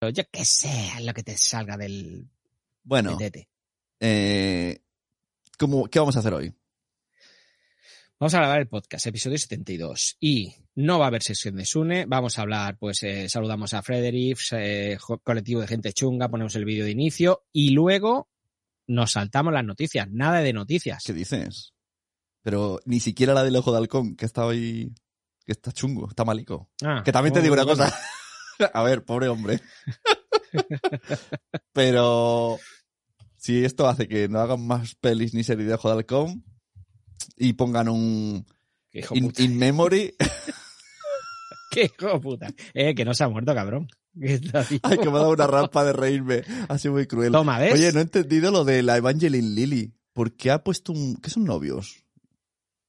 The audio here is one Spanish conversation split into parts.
yo qué sé, lo que te salga del Bueno, eh, ¿cómo- ¿qué vamos a hacer hoy? Vamos a grabar el podcast, episodio 72. Y no va a haber sesión de Sune. Vamos a hablar, pues eh, saludamos a Frederick, eh, colectivo de gente chunga, ponemos el vídeo de inicio y luego nos saltamos las noticias. Nada de noticias. ¿Qué dices? Pero ni siquiera la del ojo de halcón, que está hoy, que está chungo, está malico. Ah, Que también te digo una cosa. A ver, pobre hombre. Pero si esto hace que no hagan más pelis ni series de Ojo de Halcón y pongan un hijo in, puta. in memory, Qué hijo puta. Eh, que no se ha muerto, cabrón. Ay, que me ha dado una rampa de reírme. Ha sido muy cruel. Toma, ¿ves? Oye, no he entendido lo de la Evangeline Lily. ¿Por qué ha puesto un... ¿Qué son novios?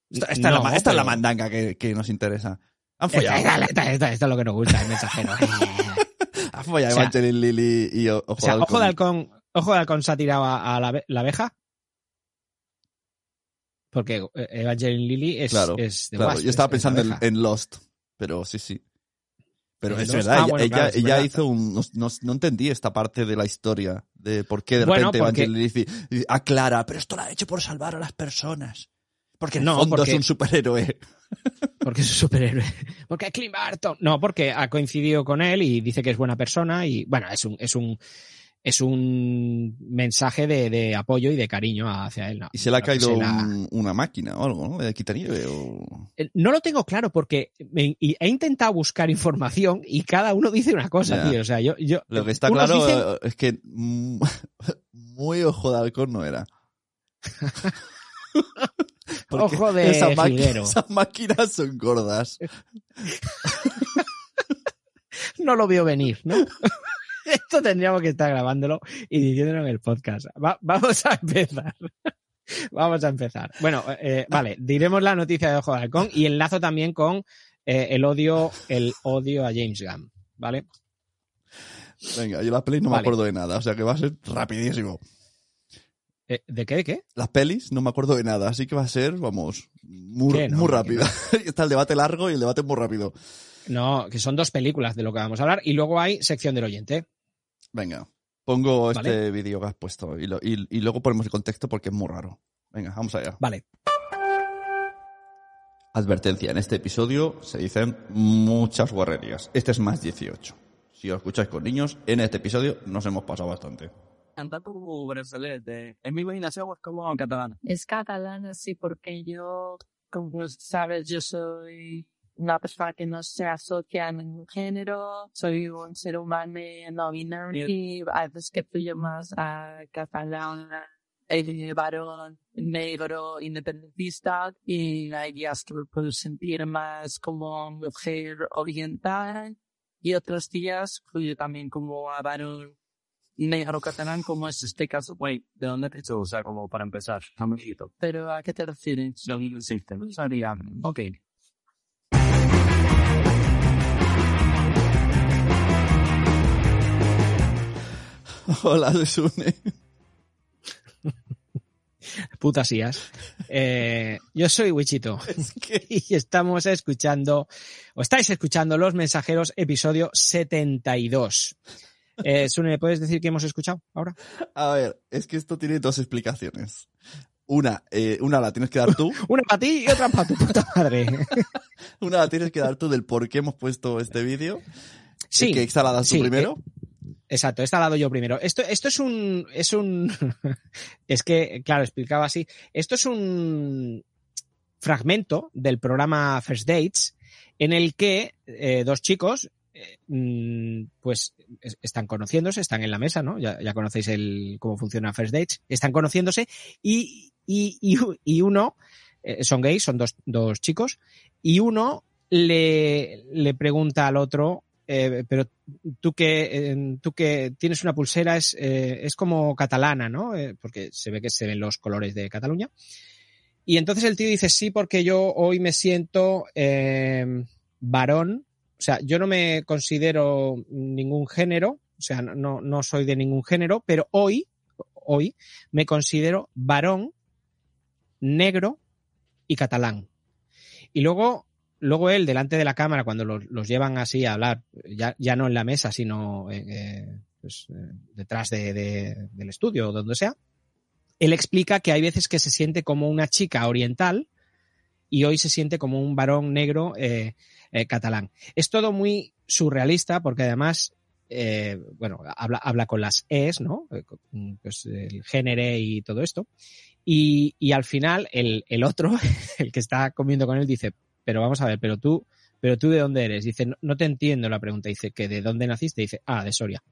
Esta, esta es, la, es mandanga que, que nos interesa. Han follado. esta- esta- esta- esta es lo que nos gusta, el mensajero. Han follado O sea- Evangeline Lily y Ojo O sea, de Ojo de Halcón. Ojo de Halcón se ha tirado a, a la, abe- la abeja. Porque eh, Evangeline Lily es, Claro, es de Claro, Wasp, yo estaba es- es pensando en, Lost, pero sí, sí. Pero es verdad, Ah, ella, bueno, ella, claro, es ella verdad. hizo un... No, no- no entendí esta parte de la historia, de por qué de Bueno, repente porque- Evangeline Lilly dice- aclara, pero esto lo ha hecho por salvar a las personas. Porque en el No, fondo porque- es un superhéroe. Porque es un superhéroe. Porque es Clint Barton. No, porque ha coincidido con él y dice que es buena persona y bueno, es un, es un, es un mensaje de, de apoyo y de cariño hacia él. No, Y se le ha caído la- un- una máquina o algo, ¿no? De quitanieve o... Eh, No lo tengo claro porque me- y he intentado buscar información y cada uno dice una cosa, tío. O sea, yo, yo Lo que está claro dicen- eh, es que muy ojo de halcón no era. Ojo de esas, máqui- jilguero. esas máquinas son gordas. no lo veo venir, ¿no? Esto tendríamos que estar grabándolo y diciéndolo en el podcast. Va- vamos a empezar. vamos a empezar. Bueno, eh, vale, diremos la noticia de Ojo de Halcón y enlazo también con eh, el odio, el odio a James Gunn, ¿vale? Venga, yo las pelis no me acuerdo de nada, o sea que va a ser rapidísimo. Eh, ¿De qué? ¿De qué? Las pelis no me acuerdo de nada, así que va a ser, vamos, muy. No, muy rápida. Está el debate largo y el debate muy rápido. No, que son dos películas de lo que vamos a hablar y luego hay sección del oyente. Venga, pongo este vídeo que has puesto y, lo- y- y luego ponemos el contexto porque es muy raro. Venga, vamos allá. Vale. Advertencia, en este episodio se dicen muchas guarrerías. Este es más 18. Si os escucháis con niños, en este episodio nos hemos pasado bastante. Canta como brazalete. En mi imaginación es como catalana. Es catalana, sí, porque yo, como sabes, yo soy una persona que no se asocia a ningún género, soy un ser humano no binario y a veces que fluye más a catalana, eh, varón negro independentista y hay días que me puedo sentir más como mujer oriental y otros días fluye también como a varón catalán como es este caso. Wait, ¿de dónde te? O sea, como para empezar, amiguito. Pero ¿a qué te refieres? Lo que hiciste. Sería, ok. Hola, Sune. Putasías. Eh, yo soy Wichito. Es que... y estamos escuchando, o estáis escuchando Los Mensajeros, episodio 72. Eh, Sune, ¿me puedes decir qué hemos escuchado ahora? A ver, es que esto tiene dos explicaciones. Una, eh, una la tienes que dar tú, Una para ti y otra para tu puta madre. una la tienes que dar tú del por qué hemos puesto este vídeo. Sí, Que esta la das tú primero. exacto, esta la yo primero. Esto, esto es un, es un, es que, claro, explicaba así. Esto es un fragmento del programa First Dates en el que eh, dos chicos, eh, mm, pues es- están conociéndose, están en la mesa, ¿no? Ya, ya conocéis el, cómo funciona First Dates, están conociéndose y, y, y, y uno, eh, son gays, son dos, dos chicos, y uno le, le pregunta al otro, eh, pero tú que, tú que tienes una pulsera es, es como catalana, ¿no? Porque se ve que se ven los colores de Cataluña. Y entonces el tío dice, sí, porque yo hoy me siento varón, o sea, yo no me considero ningún género, o sea, no- no, soy de ningún género, pero hoy, hoy me considero varón, negro y catalán. Y luego luego él, delante de la cámara, cuando los, los llevan así a hablar, ya, ya no en la mesa, sino eh, eh, pues, eh, detrás de, de- del estudio o donde sea, él explica que hay veces que se siente como una chica oriental y hoy se siente como un varón negro eh, catalán. Es todo muy surrealista porque además, eh, bueno, habla, habla con las es, ¿no? Eh, Pues el género y todo esto. Y, y al final el, el otro, el que está comiendo con él, dice, pero vamos a ver, pero tú, pero tú de dónde eres? Dice, no, no te entiendo la pregunta. Dice, que de dónde naciste? Dice, ah, de Soria.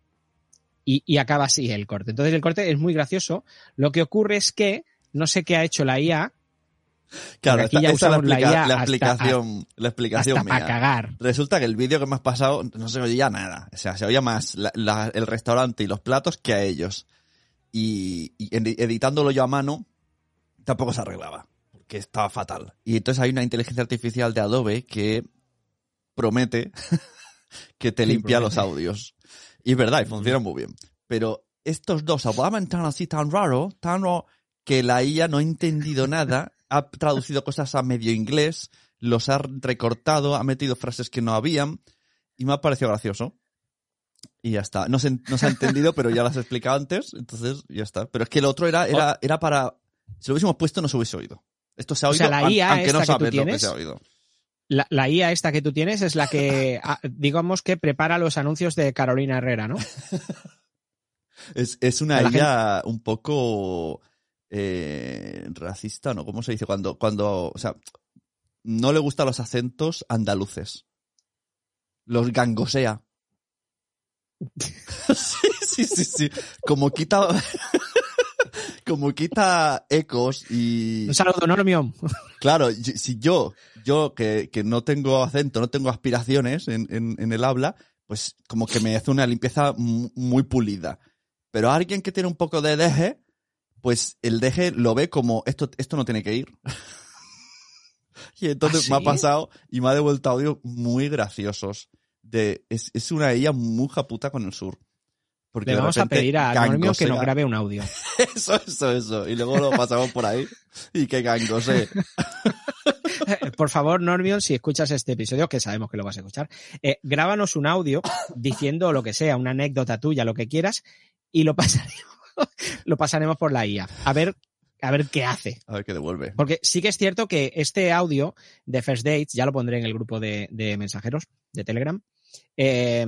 Y, y acaba así el corte. Entonces el corte es muy gracioso. Lo que ocurre es que no sé qué ha hecho la IA, Claro, aquí esta, ya esta es la, hasta- explicación, la explicación hasta para mía. cagar. Resulta que el vídeo que me has pasado no se oía nada. O sea, se oía más la- el restaurante y los platos que a ellos. Y, y edi- editándolo yo a mano, tampoco se arreglaba. Porque estaba fatal. Y entonces hay una inteligencia artificial de Adobe que promete que te Sí, limpia los audios. Y es verdad, y funciona muy bien. Pero estos dos hablaban tan así, tan raro, tan raro, que la IA no ha entendido nada, ha traducido cosas a medio inglés, los ha recortado, ha metido frases que no habían, y me ha parecido gracioso. Y ya está. No se, no se ha entendido, pero ya las he explicado antes, entonces ya está. Pero es que el otro era, era, era para... Si lo hubiésemos puesto, no se hubiese oído. Esto se ha O oído, sea, la IA aunque no esta que tú sabes lo que tienes- se ha oído. La, la IA esta que tú tienes es la que, ah, digamos que prepara los anuncios de Carolina Herrera, ¿no? Es, es una IA un poco eh, racista, ¿no? ¿Cómo se dice? Cuando, cuando, o sea, no le gustan los acentos andaluces. Los gangosea. sí, sí, sí, sí. Como quita, como quita ecos y, Un saludo, Normion. Claro, si yo, yo que, que no tengo acento, no tengo aspiraciones en, en, en el habla, pues como que me hace una limpieza mu- muy pulida. Pero alguien que tiene un poco de deje, pues el deje lo ve como esto, esto no tiene que ir. y entonces ¿Ah, me ha pasado y me ha devuelto audios muy graciosos. De, es, es una ella muy japuta con el sur. Porque Le de vamos a pedir a Normion que nos grabe un audio. Eso, eso, eso. Y luego lo pasamos por ahí y que gangosee. Por favor, Normion, si escuchas este episodio, que sabemos que lo vas a escuchar, eh, grábanos un audio diciendo lo que sea, una anécdota tuya, lo que quieras, y lo pasaremos, lo pasaremos por la IA. A ver, a ver qué hace. A ver qué devuelve. Porque sí que es cierto que este audio de First Dates, ya lo pondré en el grupo de, de mensajeros de Telegram, eh,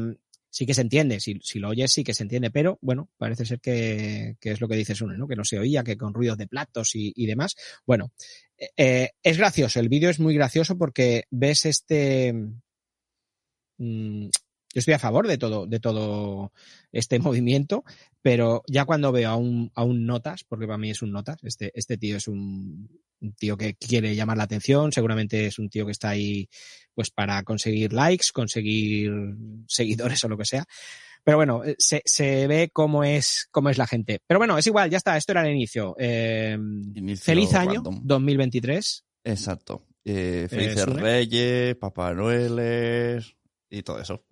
sí que se entiende, si, si lo oyes sí que se entiende, pero bueno, parece ser que, que es lo que dices uno, ¿no? Que no se oía, que con ruidos de platos y, y demás. Bueno, eh, eh, es gracioso, el vídeo es muy gracioso porque ves este... mm, yo estoy a favor de todo, de todo este movimiento, pero ya cuando veo a un, a un notas, porque para mí es un notas, este, este tío es un, un tío que quiere llamar la atención, seguramente es un tío que está ahí pues para conseguir likes, conseguir seguidores o lo que sea. Pero bueno, eh, se, se ve cómo es, cómo es la gente. Pero bueno, es igual, ya está, esto era el inicio. Eh, Inicio feliz año random. 2023. Exacto. Eh, felices Sune. Reyes, Papá Noeles y todo eso.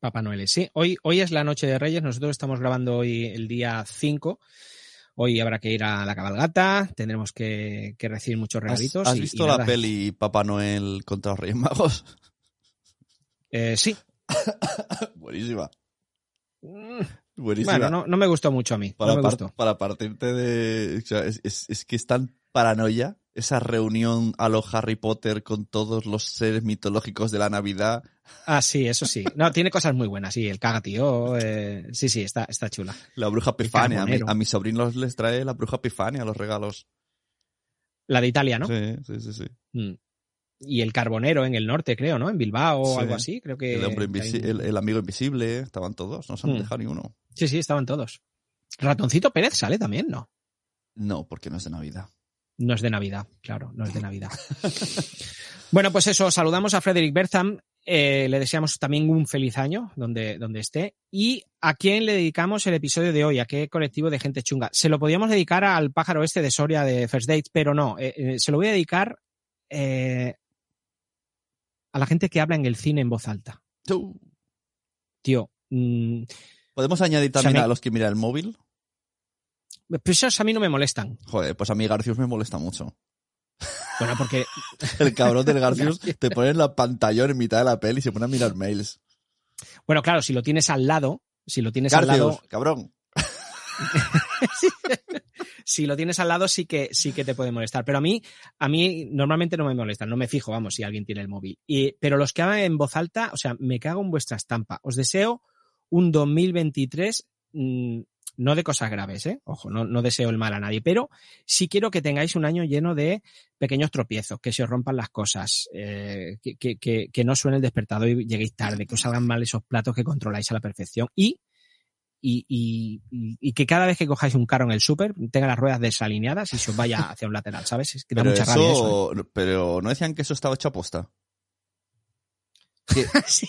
Papá Noel. Sí, hoy, hoy es la noche de Reyes. Nosotros estamos grabando hoy el día 5. Hoy habrá que ir a la cabalgata. Tendremos que, que recibir muchos ¿Has, regalitos. has y visto la peli Papá Noel contra los Reyes Magos? Eh, sí. Buenísima. Mm, Buenísima. Bueno, no, no me gustó mucho a mí. para, no me par- gustó. para partirte de... o sea, es, es- es que es tan paranoia esa reunión a lo Harry Potter con todos los seres mitológicos de la Navidad. Ah, sí, eso sí. No, tiene cosas muy buenas, sí. El caga tío. eh, sí, sí, está, está chula. La bruja Pifania. A, mi- a mis sobrinos les trae la bruja Pifania los regalos. La de Italia, ¿no? Sí, sí, sí. sí. Mm. Y el carbonero en el norte, creo, ¿no? En Bilbao o Sí. algo así. Creo que. El, hombre invisi- el, el amigo invisible, estaban todos, no se han Mm. dejado ni uno. Sí, sí, estaban todos. Ratoncito Pérez sale también, ¿no? No, porque no es de Navidad. No es de Navidad, claro, no es de Navidad. bueno, pues eso, saludamos a Frederick Bertham, eh, le deseamos también un feliz año donde, donde esté. ¿Y a quién le dedicamos el episodio de hoy? ¿A qué colectivo de gente chunga? Se lo podíamos dedicar al pájaro este de Soria de First Dates, pero no, eh, eh, se lo voy a dedicar a la gente que habla en el cine en voz alta. Tú. Tío, mm, ¿Podemos añadir O sea, también a los que miran el móvil? pues esos a mí no me molestan. Joder, pues a mí Garcius me molesta mucho. Bueno, porque El cabrón del Garcius te pone en la pantalla en mitad de la peli y se pone a mirar mails. Bueno, claro, si lo tienes al lado, si lo tienes al lado, cabrón. si lo tienes al lado sí que sí que te puede molestar. Pero a mí, a mí normalmente no me molestan, no me fijo, vamos, si alguien tiene el móvil. Y, pero los que hablan en voz alta, o sea, me cago en vuestra estampa. Os deseo un 2023 mm, no de cosas graves, ¿eh? Ojo, no, no deseo el mal a nadie, pero sí quiero que tengáis un año lleno de pequeños tropiezos, que se os rompan las cosas, eh, que, que, que, que no suene el despertador y lleguéis tarde, que os salgan mal esos platos que controláis a la perfección y y, y, y- que cada vez que cojáis un carro en el súper tenga las ruedas desalineadas y se os vaya hacia un lateral, ¿sabes? Es que da Pero mucha rabia eso. eso, pero no decían que eso estaba hecho a posta. Sí.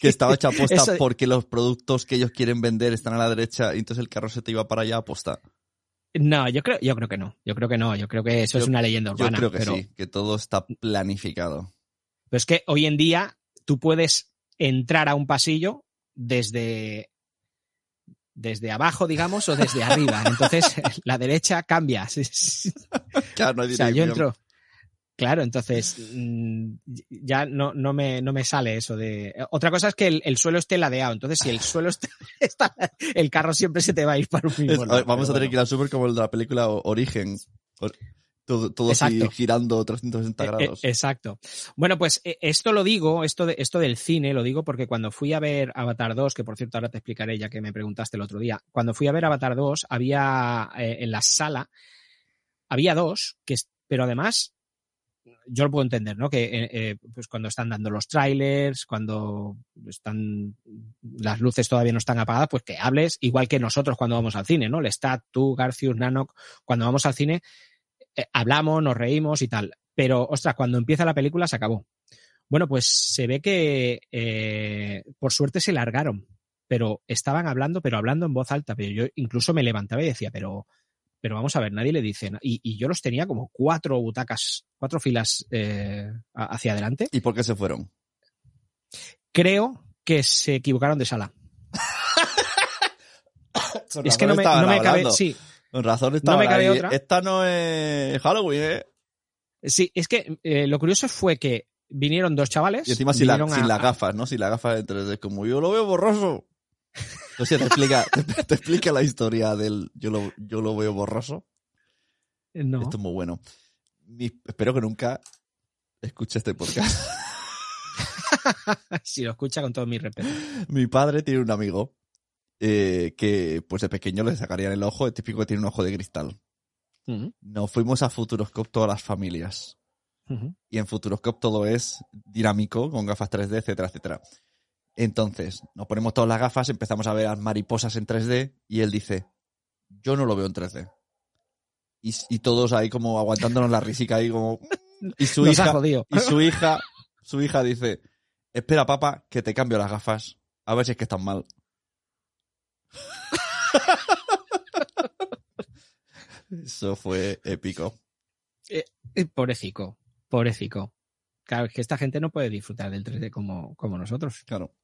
Que estaba hecho a posta Eso- porque los productos que ellos quieren vender están a la derecha y entonces el carro se te iba para allá a posta. No, yo creo, yo creo que no. Yo creo que no. Yo creo que eso es Yo- una leyenda Yo urbana. creo que pero, sí, que todo está planificado. pero es que hoy en día tú puedes entrar a un pasillo desde desde abajo, digamos, o desde arriba. Entonces, la derecha cambia. Claro, no hay O sea, yo entro. Claro, entonces mm, ya no, no, me, no me sale eso de. Otra cosa es que el, el suelo esté ladeado. Entonces, si el suelo está, está- el carro siempre se te va a ir para un mismo lado. vamos a tener que ir al súper como el de la película Origen. Todo, todo así girando 360 Eh, eh, grados. exacto. Bueno, pues eh, esto lo digo, esto, de, esto del cine lo digo porque cuando fui a ver Avatar 2, que por cierto ahora te explicaré ya que me preguntaste el otro día, cuando fui a ver Avatar 2 había eh, en la sala, había dos, que, pero además yo lo puedo entender, ¿no? Que eh, eh, pues cuando están dando los trailers, cuando están las luces todavía no están apagadas, pues que hables igual que nosotros cuando vamos al cine, ¿no? Lestat, tú, Garcius, Nanok, cuando vamos al cine eh, hablamos, nos reímos y tal. Pero, ostras, cuando empieza la película se acabó. Bueno, pues se ve que por suerte se largaron, pero estaban hablando, pero hablando en voz alta. Pero yo incluso me levantaba y decía, pero, pero vamos a ver, nadie le dice. Y, y yo los tenía como cuatro butacas, cuatro filas eh, hacia adelante. ¿Y por qué se fueron? Creo que se equivocaron de sala. Es que no me, no me cabe. Sí, Con razón estaban me cabe otra. Esta no es Halloween, ¿eh? sí, es que eh, lo curioso fue que vinieron dos chavales. Y encima sin, la- sin a- las gafas, ¿no? Sin las gafas en 3D. Como yo lo veo borroso. O sea, te explica, te, te explica la historia del yo lo, yo lo veo borroso. No. Esto es muy bueno. Mi- espero que nunca escuche este podcast. si lo escucha con todo mi respeto. Mi padre tiene un amigo eh, que, pues de pequeño le sacarían el ojo, el típico que tiene un ojo de cristal. Ujú, Nos fuimos a Futuroscope todas las familias. Y en Futuroscope todo es dinámico, con gafas 3D, etcétera, etcétera. Entonces, nos ponemos todas las gafas, empezamos a ver las mariposas en 3D y él dice, yo no lo veo en 3D. Y, y todos ahí como aguantándonos la risica ahí como... Y su Nos hija, y su hija, su hija dice, espera papá, que te cambio las gafas, a ver si es que están mal. Eso fue épico. Eh, Pobrecico, pobrecico. Claro, es que esta gente no puede disfrutar del 3D como, como nosotros. Claro.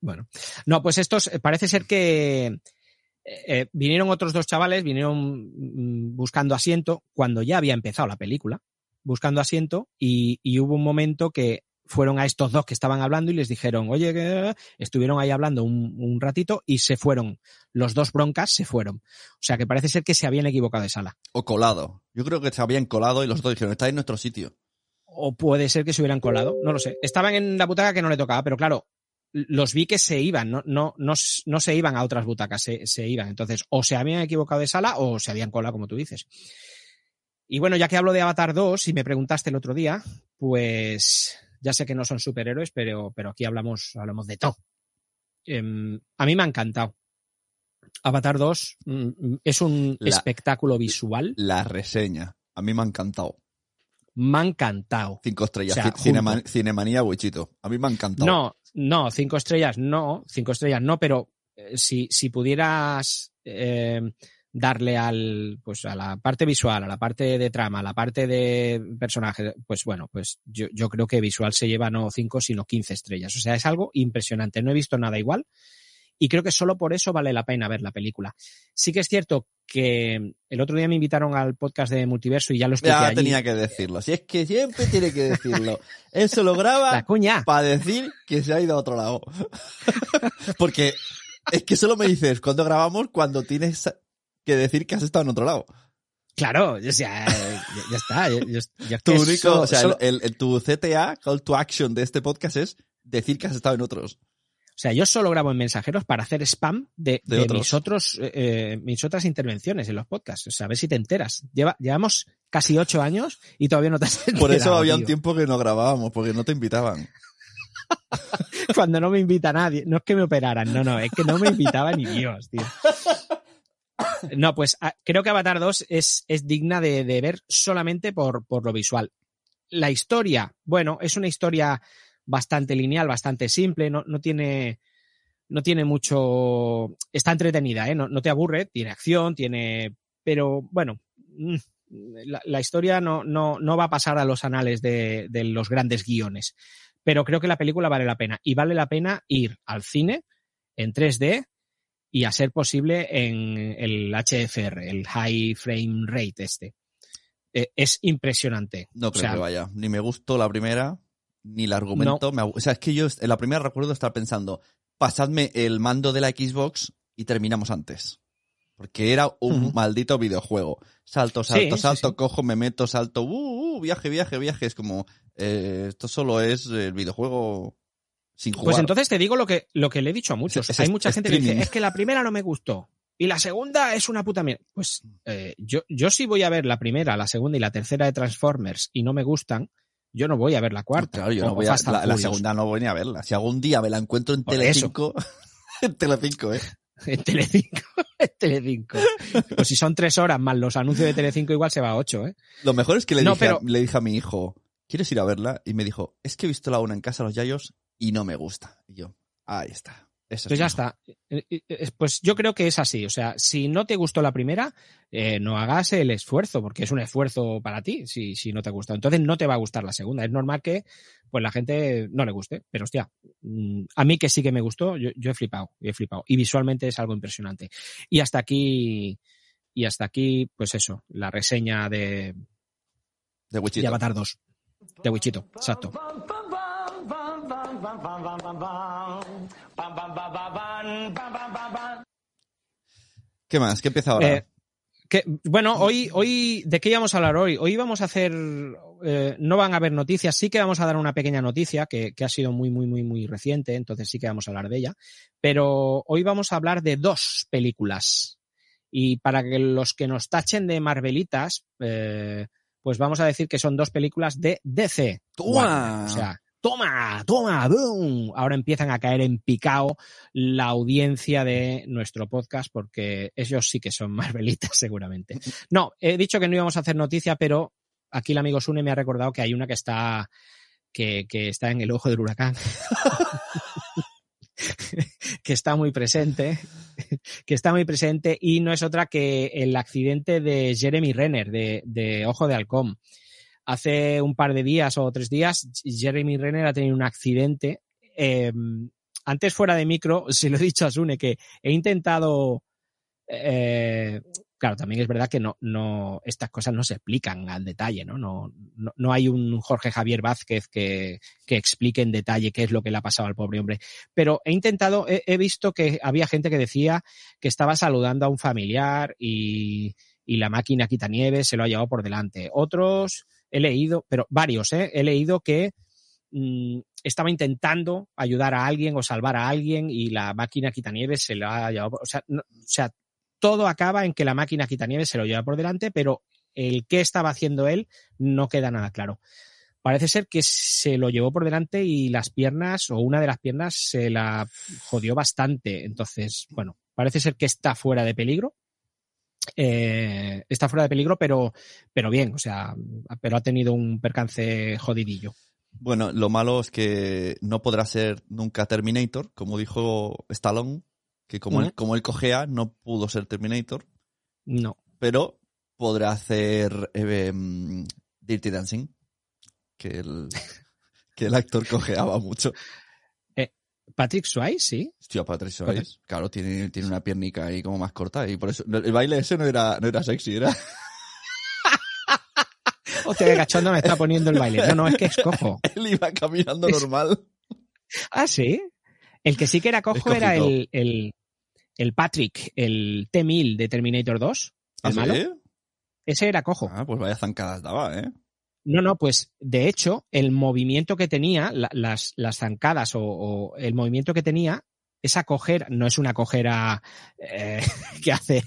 Bueno, no, pues estos eh, parece ser que eh, eh, vinieron otros dos chavales, vinieron mm, buscando asiento cuando ya había empezado la película, buscando asiento y, y hubo un momento que fueron a estos dos que estaban hablando y les dijeron, oye, que estuvieron ahí hablando un, un ratito y se fueron. Los dos broncas se fueron. O sea que parece ser que se habían equivocado de sala. O colado. Yo creo que se habían colado y los otros dijeron, está en nuestro sitio. O puede ser que se hubieran colado, no lo sé. Estaban en la butaca que no le tocaba, pero claro, los vi que se iban, no, no, no, se iban a otras butacas, se, se iban. Entonces, o se habían equivocado de sala o se habían colado, como tú dices. Y bueno, ya que hablo de Avatar 2 y me preguntaste el otro día, pues ya sé que no son superhéroes, pero, pero aquí hablamos, hablamos de todo. Em, a mí me ha encantado. Avatar 2 mm, es un La- espectáculo visual. La reseña. A mí me ha encantado. Me ha encantado. Cinco estrellas. O sea, Ci- Cinema- junto. Cinemanía Wichito. A mí me ha encantado. No, no, cinco estrellas no, cinco estrellas no, pero eh, si, si pudieras eh, darle al, pues a la parte visual, a la parte de trama, a la parte de personaje, pues bueno, pues yo, yo creo que visual se lleva no cinco, sino 15 estrellas. O sea, es algo impresionante. No he visto nada igual y creo que solo por eso vale la pena ver la película. Sí que es cierto que el otro día me invitaron al podcast de Multiverso y ya lo expliqué Ya allí. tenía que decirlo. Si es que siempre tiene que decirlo. Eso lo La graba cuña. para decir que se ha ido a otro lado. Porque es que solo me dices cuando grabamos cuando tienes que decir que has estado en otro lado. Claro, o sea, ya, ya está. es Tu único, solo- o sea, solo- el, el- tu CTA, call to action de este podcast es decir que has estado en otros. O sea, yo solo grabo en mensajeros para hacer spam de, De de otros. mis otros, eh, mis otras intervenciones en los podcasts. O sea, a ver si te enteras. Lleva, llevamos casi ocho años y todavía no te has enterado. Por eso había un tiempo que no grabábamos, porque no te invitaban. Cuando no me invita nadie. No es que me operaran, no, no, es que no me invitaba ni Dios, tío. No, pues a- creo que Avatar 2 es, es digna de, de ver solamente por, por lo visual. La historia, bueno, es una historia bastante lineal, bastante simple, no, no tiene. No tiene mucho. Está entretenida, ¿eh? No, no te aburre, tiene acción, tiene. Pero bueno, mm, la, la historia no, no, no va a pasar a los anales de, de los grandes guiones. Pero creo que la película vale la pena. Y vale la pena ir al cine en 3D y a ser posible en el HFR, el High Frame Rate este. Eh, es impresionante. No O creo sea, que vaya. Ni me gustó la primera, ni el argumento. me o sea, es que yo en la primera recuerdo estar pensando, pasadme el mando de la Xbox y terminamos antes. Porque era un maldito videojuego. Salto, salto, sí, salto, sí. cojo, me meto, salto, uh, uh, viaje, viaje, viaje. Es como, eh, esto solo es el videojuego sin jugar. Pues entonces te digo lo que, lo que le he dicho a muchos. Es- es Hay mucha gente que dice, es que la primera no me gustó. Y la segunda es una puta mierda. Pues eh, yo, yo sí voy a ver la primera, la segunda y la tercera de Transformers y no me gustan, yo no voy a ver la cuarta. Claro, yo no voy a, la, la segunda no voy ni a verla. Si algún día me la encuentro en Por Telecinco, en Telecinco, eh. En Telecinco. En Telecinco. Pues si son tres horas más los anuncios de Telecinco, igual se va a ocho, ¿eh? Lo mejor es que le, No, dije, a- le dije a mi hijo, ¿quieres ir a verla? Y me dijo, es que he visto la una en casa, los Yayos, y no me gusta. Y yo, ahí está. Eso Pues es ya está. Eh, eh, eh, Pues yo creo que es así. O sea, si no te gustó la primera, eh, no hagas el esfuerzo, porque es un esfuerzo para ti si, si no te gusta. Entonces no te va a gustar la segunda. Es normal que pues la gente no le guste. Pero hostia, mm, a mí que sí que me gustó, yo, yo he flipado, he flipado. Y visualmente es algo impresionante. Y hasta aquí, y hasta aquí, pues eso, la reseña de, De de Wichito. Avatar 2. De Wichito, exacto. ¿Qué más? ¿Qué empieza ahora? Eh, que, bueno, hoy, hoy, ¿de qué íbamos a hablar hoy? Hoy vamos a hacer, eh, no van a haber noticias, sí que vamos a dar una pequeña noticia que, que ha sido muy, muy, muy, muy reciente, entonces sí que vamos a hablar de ella. Pero hoy vamos a hablar de dos películas. Y para que los que nos tachen de Marvelitas, eh, pues vamos a decir que son dos películas de DC. ¡Toma! O sea, toma, toma, boom. Ahora empiezan a caer en picao la audiencia de nuestro podcast porque ellos sí que son Marvelitas seguramente. No, he dicho que no íbamos a hacer noticia, pero aquí el amigo Sune me ha recordado que hay una que está que, que está en el ojo del huracán. que está muy presente, que está muy presente y no es otra que el accidente de Jeremy Renner de, de Ojo de Halcón. Hace un par de días o tres días, Jeremy Renner ha tenido un accidente. Eh, antes fuera de micro, se lo he dicho a Sune que he intentado eh, claro, también es verdad que no, no, estas cosas no se explican al detalle, ¿no? No, no, hay un Jorge Javier Vázquez que, que, explique en detalle qué es lo que le ha pasado al pobre hombre. Pero he intentado, he, visto que había gente que decía que estaba saludando a un familiar y, y la máquina quitanieves se lo ha llevado por delante. Otros, he leído, pero varios, ¿eh? He leído que mmm, estaba intentando ayudar a alguien o salvar a alguien y la máquina quitanieves se lo ha llevado, o sea, o sea, todo acaba en que la máquina quitanieves se lo lleva por delante, pero el qué estaba haciendo él no queda nada claro. Parece ser que se lo llevó por delante y las piernas, o una de las piernas, se la jodió bastante. Entonces, bueno, parece ser que está fuera de peligro. Eh, está fuera de peligro, pero, pero bien, o sea, pero ha tenido un percance jodidillo. Bueno, lo malo es que no podrá ser nunca Terminator, como dijo Stallone, que como, él, como él cogea, no pudo ser Terminator, No. pero podrá hacer eh, em, Dirty Dancing, que el, que el actor cojeaba mucho. Patrick Swayze, sí. Hostia, Patrick Swayze. Claro, tiene, tiene una piernica ahí como más corta y por eso el baile ese no era, no era sexy, era... Hostia, qué cachondo me está poniendo el baile. No, no, es que es cojo. Él iba caminando normal. Ah, sí. El que sí que era cojo era el, el, el Patrick, el T-1000 de Terminator 2. ¿Ah, El malo. Ese era cojo. Ah, pues vaya zancadas daba, ¿eh? No, no, pues de hecho, el movimiento que tenía, la- las, las zancadas o, o el movimiento que tenía, esa cojera, no es una cojera eh, que hace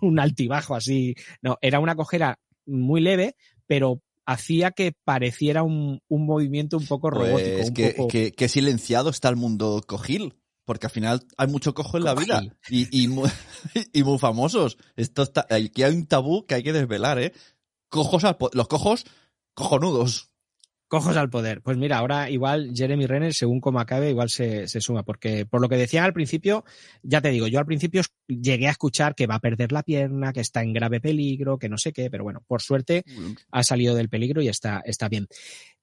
un altibajo así, no, era una cojera muy leve, pero hacía que pareciera un, un movimiento un poco robótico. Pues un que, poco... que, que silenciado está el mundo cojil. Porque al final hay mucho cojo en la vida. Y, y, muy, y muy famosos. Esto está, aquí hay un tabú que hay que desvelar, ¿eh? Cojos al los cojos cojonudos. Cojos al poder. Pues mira, ahora igual Jeremy Renner, según como acabe, igual se, se suma, porque por lo que decían al principio, ya te digo, yo al principio llegué a escuchar que va a perder la pierna, que está en grave peligro, que no sé qué, pero bueno, por suerte ha salido del peligro y está, está bien.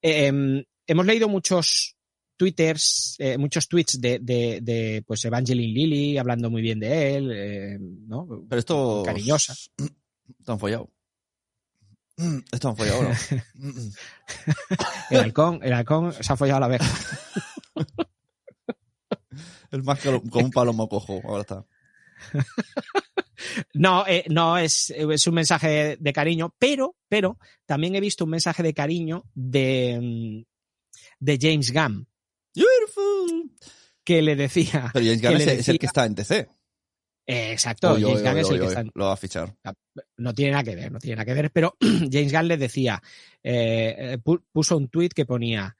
Eh, em, hemos leído muchos twitters, eh, muchos tweets de, de, de, pues Evangeline Lilly hablando muy bien de él, eh, ¿no? Pero esto... Cariñosa. Están follado. Están follado, ¿no? El halcón, el halcón se ha follado a la abeja. Es más que como un palomo cojo. Ahora está. No, eh, no es, es un mensaje de, de cariño, pero, pero también he visto un mensaje de cariño de, mm, de James Gunn, Beautiful. que le decía, Pero James Gunn es, es el que está en TC. Eh, exacto, Oy, James oy, Gunn oy, es el que está Lo va a fichar. no tiene nada que ver, no tiene nada que ver, pero James Gunn le decía, eh, eh, pu- puso un tuit que ponía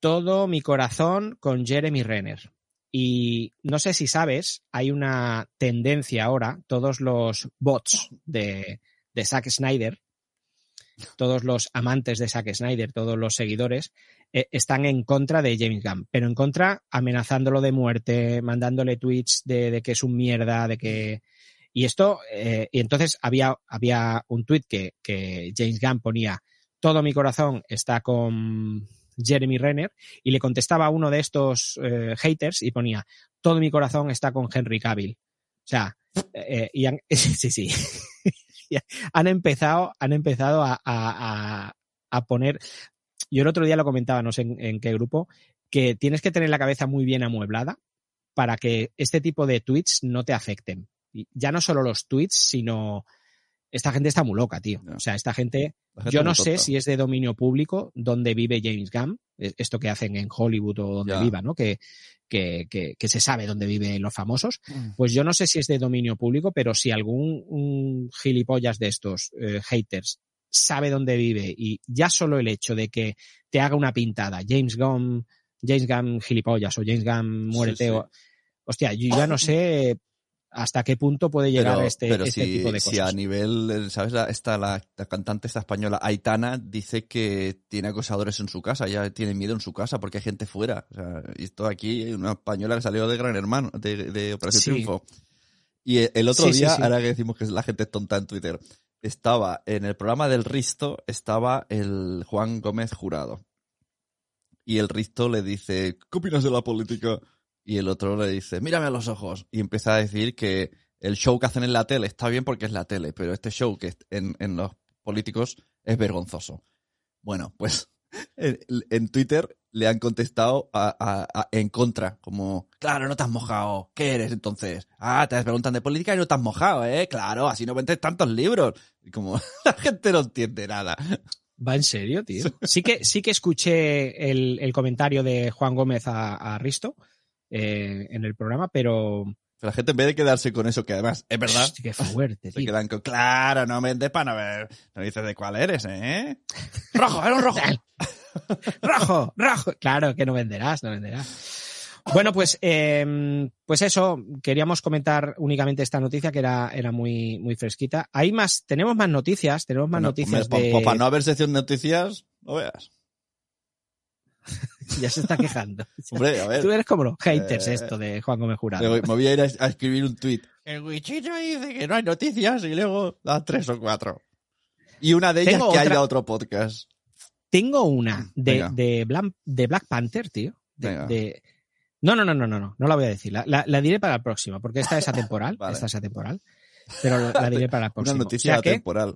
todo mi corazón con Jeremy Renner. Y no sé si sabes, hay una tendencia ahora, todos los bots de, de Zack Snyder, todos los amantes de Zack Snyder, todos los seguidores, eh, están en contra de James Gunn, pero en contra amenazándolo de muerte, mandándole tweets de, de que es un mierda, de que... Y esto, eh, y entonces había, había un tweet que, que James Gunn ponía, todo mi corazón está con Jeremy Renner, y le contestaba a uno de estos eh, haters y ponía, todo mi corazón está con Henry Cavill. O sea, eh, y han, sí, sí. Han empezado, han empezado a- a- a poner. Yo el otro día lo comentaba, no sé en, en qué grupo, que tienes que tener la cabeza muy bien amueblada para que este tipo de tweets no te afecten. Y ya no solo los tweets, sino esta gente está muy loca, tío. O sea, esta gente, yo no sé si es de dominio público donde vive James Gunn, eh, esto que hacen en Hollywood o donde Ya. viva, ¿no? Que, que, que, que se sabe dónde viven los famosos. Mm. Pues yo no sé si es de dominio público, pero si algún un gilipollas de estos eh, haters sabe dónde vive y ya solo el hecho de que te haga una pintada, James Gunn, James Gunn gilipollas o James Gunn muérete, sí. o- hostia, yo ya no sé hasta qué punto puede llegar pero, este, pero este si, tipo de si cosas. a nivel, ¿sabes? La, esta, la, la cantante esta española, Aitana, dice que tiene acosadores en su casa, ya tiene miedo en su casa porque hay gente fuera. O sea, y esto aquí, una española que salió de Gran Hermano, de, de Operación Sí. Triunfo. Y el, otro Sí, sí, día, sí. ahora que decimos que la gente es tonta en Twitter, estaba en el programa del Risto, estaba el Juan Gómez Jurado. Y el Risto le dice, ¿qué opinas de la política? Y el otro le dice, mírame a los ojos. Y empieza a decir que el show que hacen en la tele está bien porque es la tele, pero este show que en, en los políticos es vergonzoso. Bueno, pues en, en Twitter le han contestado a- a- a- en contra, como, claro, no te has mojado. ¿Qué eres entonces? Ah, te preguntan de política y no te has mojado, ¿eh? Claro, así no vendes tantos libros. Y como la gente no entiende nada. ¿Va en serio, tío? Sí que, sí que escuché el, el comentario de Juan Gómez a, Risto eh, en el programa, Pero la gente en vez de quedarse con eso, que además es verdad, qué fuerte, se quedan con, claro, no vendes para no ver, no dices de cuál eres, ¿eh? Rojo, era un rojo. rojo, rojo. Claro que no venderás, no venderás. Bueno, pues, eh, pues eso, queríamos comentar únicamente esta noticia que era, era muy, muy fresquita. Hay más, tenemos más noticias, tenemos más Bueno, noticias hombre, de... pa- pa- Para no haber sección de noticias, no veas. Ya se está quejando. Hombre, a ver. Tú eres como los haters Eh, esto de Juan Gómez Me Jurado. me voy a ir a, a escribir un tuit. El Wichito dice que no hay noticias y luego da tres o cuatro. Y una de ellas Tengo que haya otro podcast. Tengo una de, de, Blan- de Black Panther, tío. De, Venga. de- No, no, no, no, no, no, no la voy a decir. La, la- la diré para la próxima, porque esta es atemporal. Vale. Esta es atemporal. Pero la, diré para la Una próxima. noticia O sea atemporal.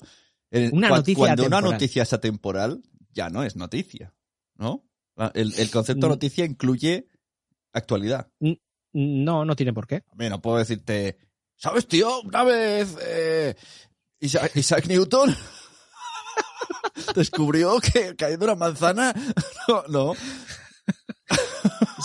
Una noticia Cuando una atemporal. noticia es atemporal, ya no es noticia, ¿no? La- El, el concepto Mm. noticia incluye actualidad. no, no tiene por qué. A mí no puedo decirte, ¿sabes, tío? Una vez eh, Isaac, Isaac Newton descubrió que cayendo una manzana... No, no,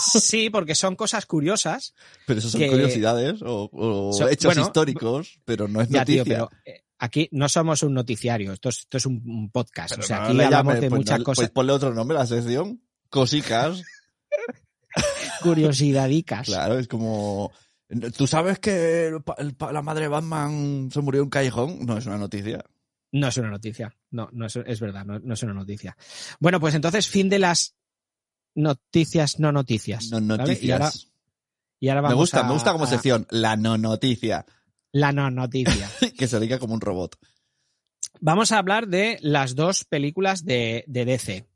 Sí, porque son cosas curiosas. pero eso son Que- curiosidades o, hechos bueno, históricos, pero no es Ya, noticia. tío, pero eh, aquí no somos un noticiario. Esto es, esto es un, podcast. Pero o sea, no aquí hablamos de pues muchas no- cosas Pues ponle otro nombre a la sección. Cosicas. curiosidadicas. Claro, es como. ¿Tú sabes que el pa- el pa- la madre de Batman se murió en un callejón? No es una noticia. No es una noticia. No, no es, es verdad, no, no es una noticia. Bueno, pues entonces, fin de las noticias no noticias. No ¿vale? Y ahora, noticias. y ahora Me vamos gusta, a- me gusta como a sección. La no noticia. La no noticia. Que se diga como un robot. vamos a hablar de las dos películas de, de DC.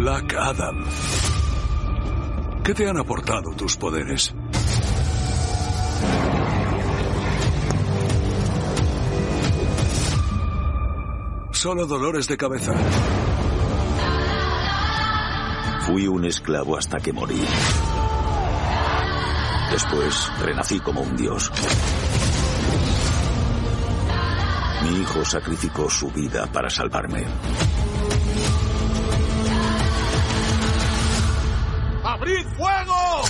Black Adam. ¿Qué te han aportado tus poderes? Solo dolores de cabeza. Fui un esclavo hasta que morí. Después renací como un dios. Mi hijo sacrificó su vida para salvarme. Fuego!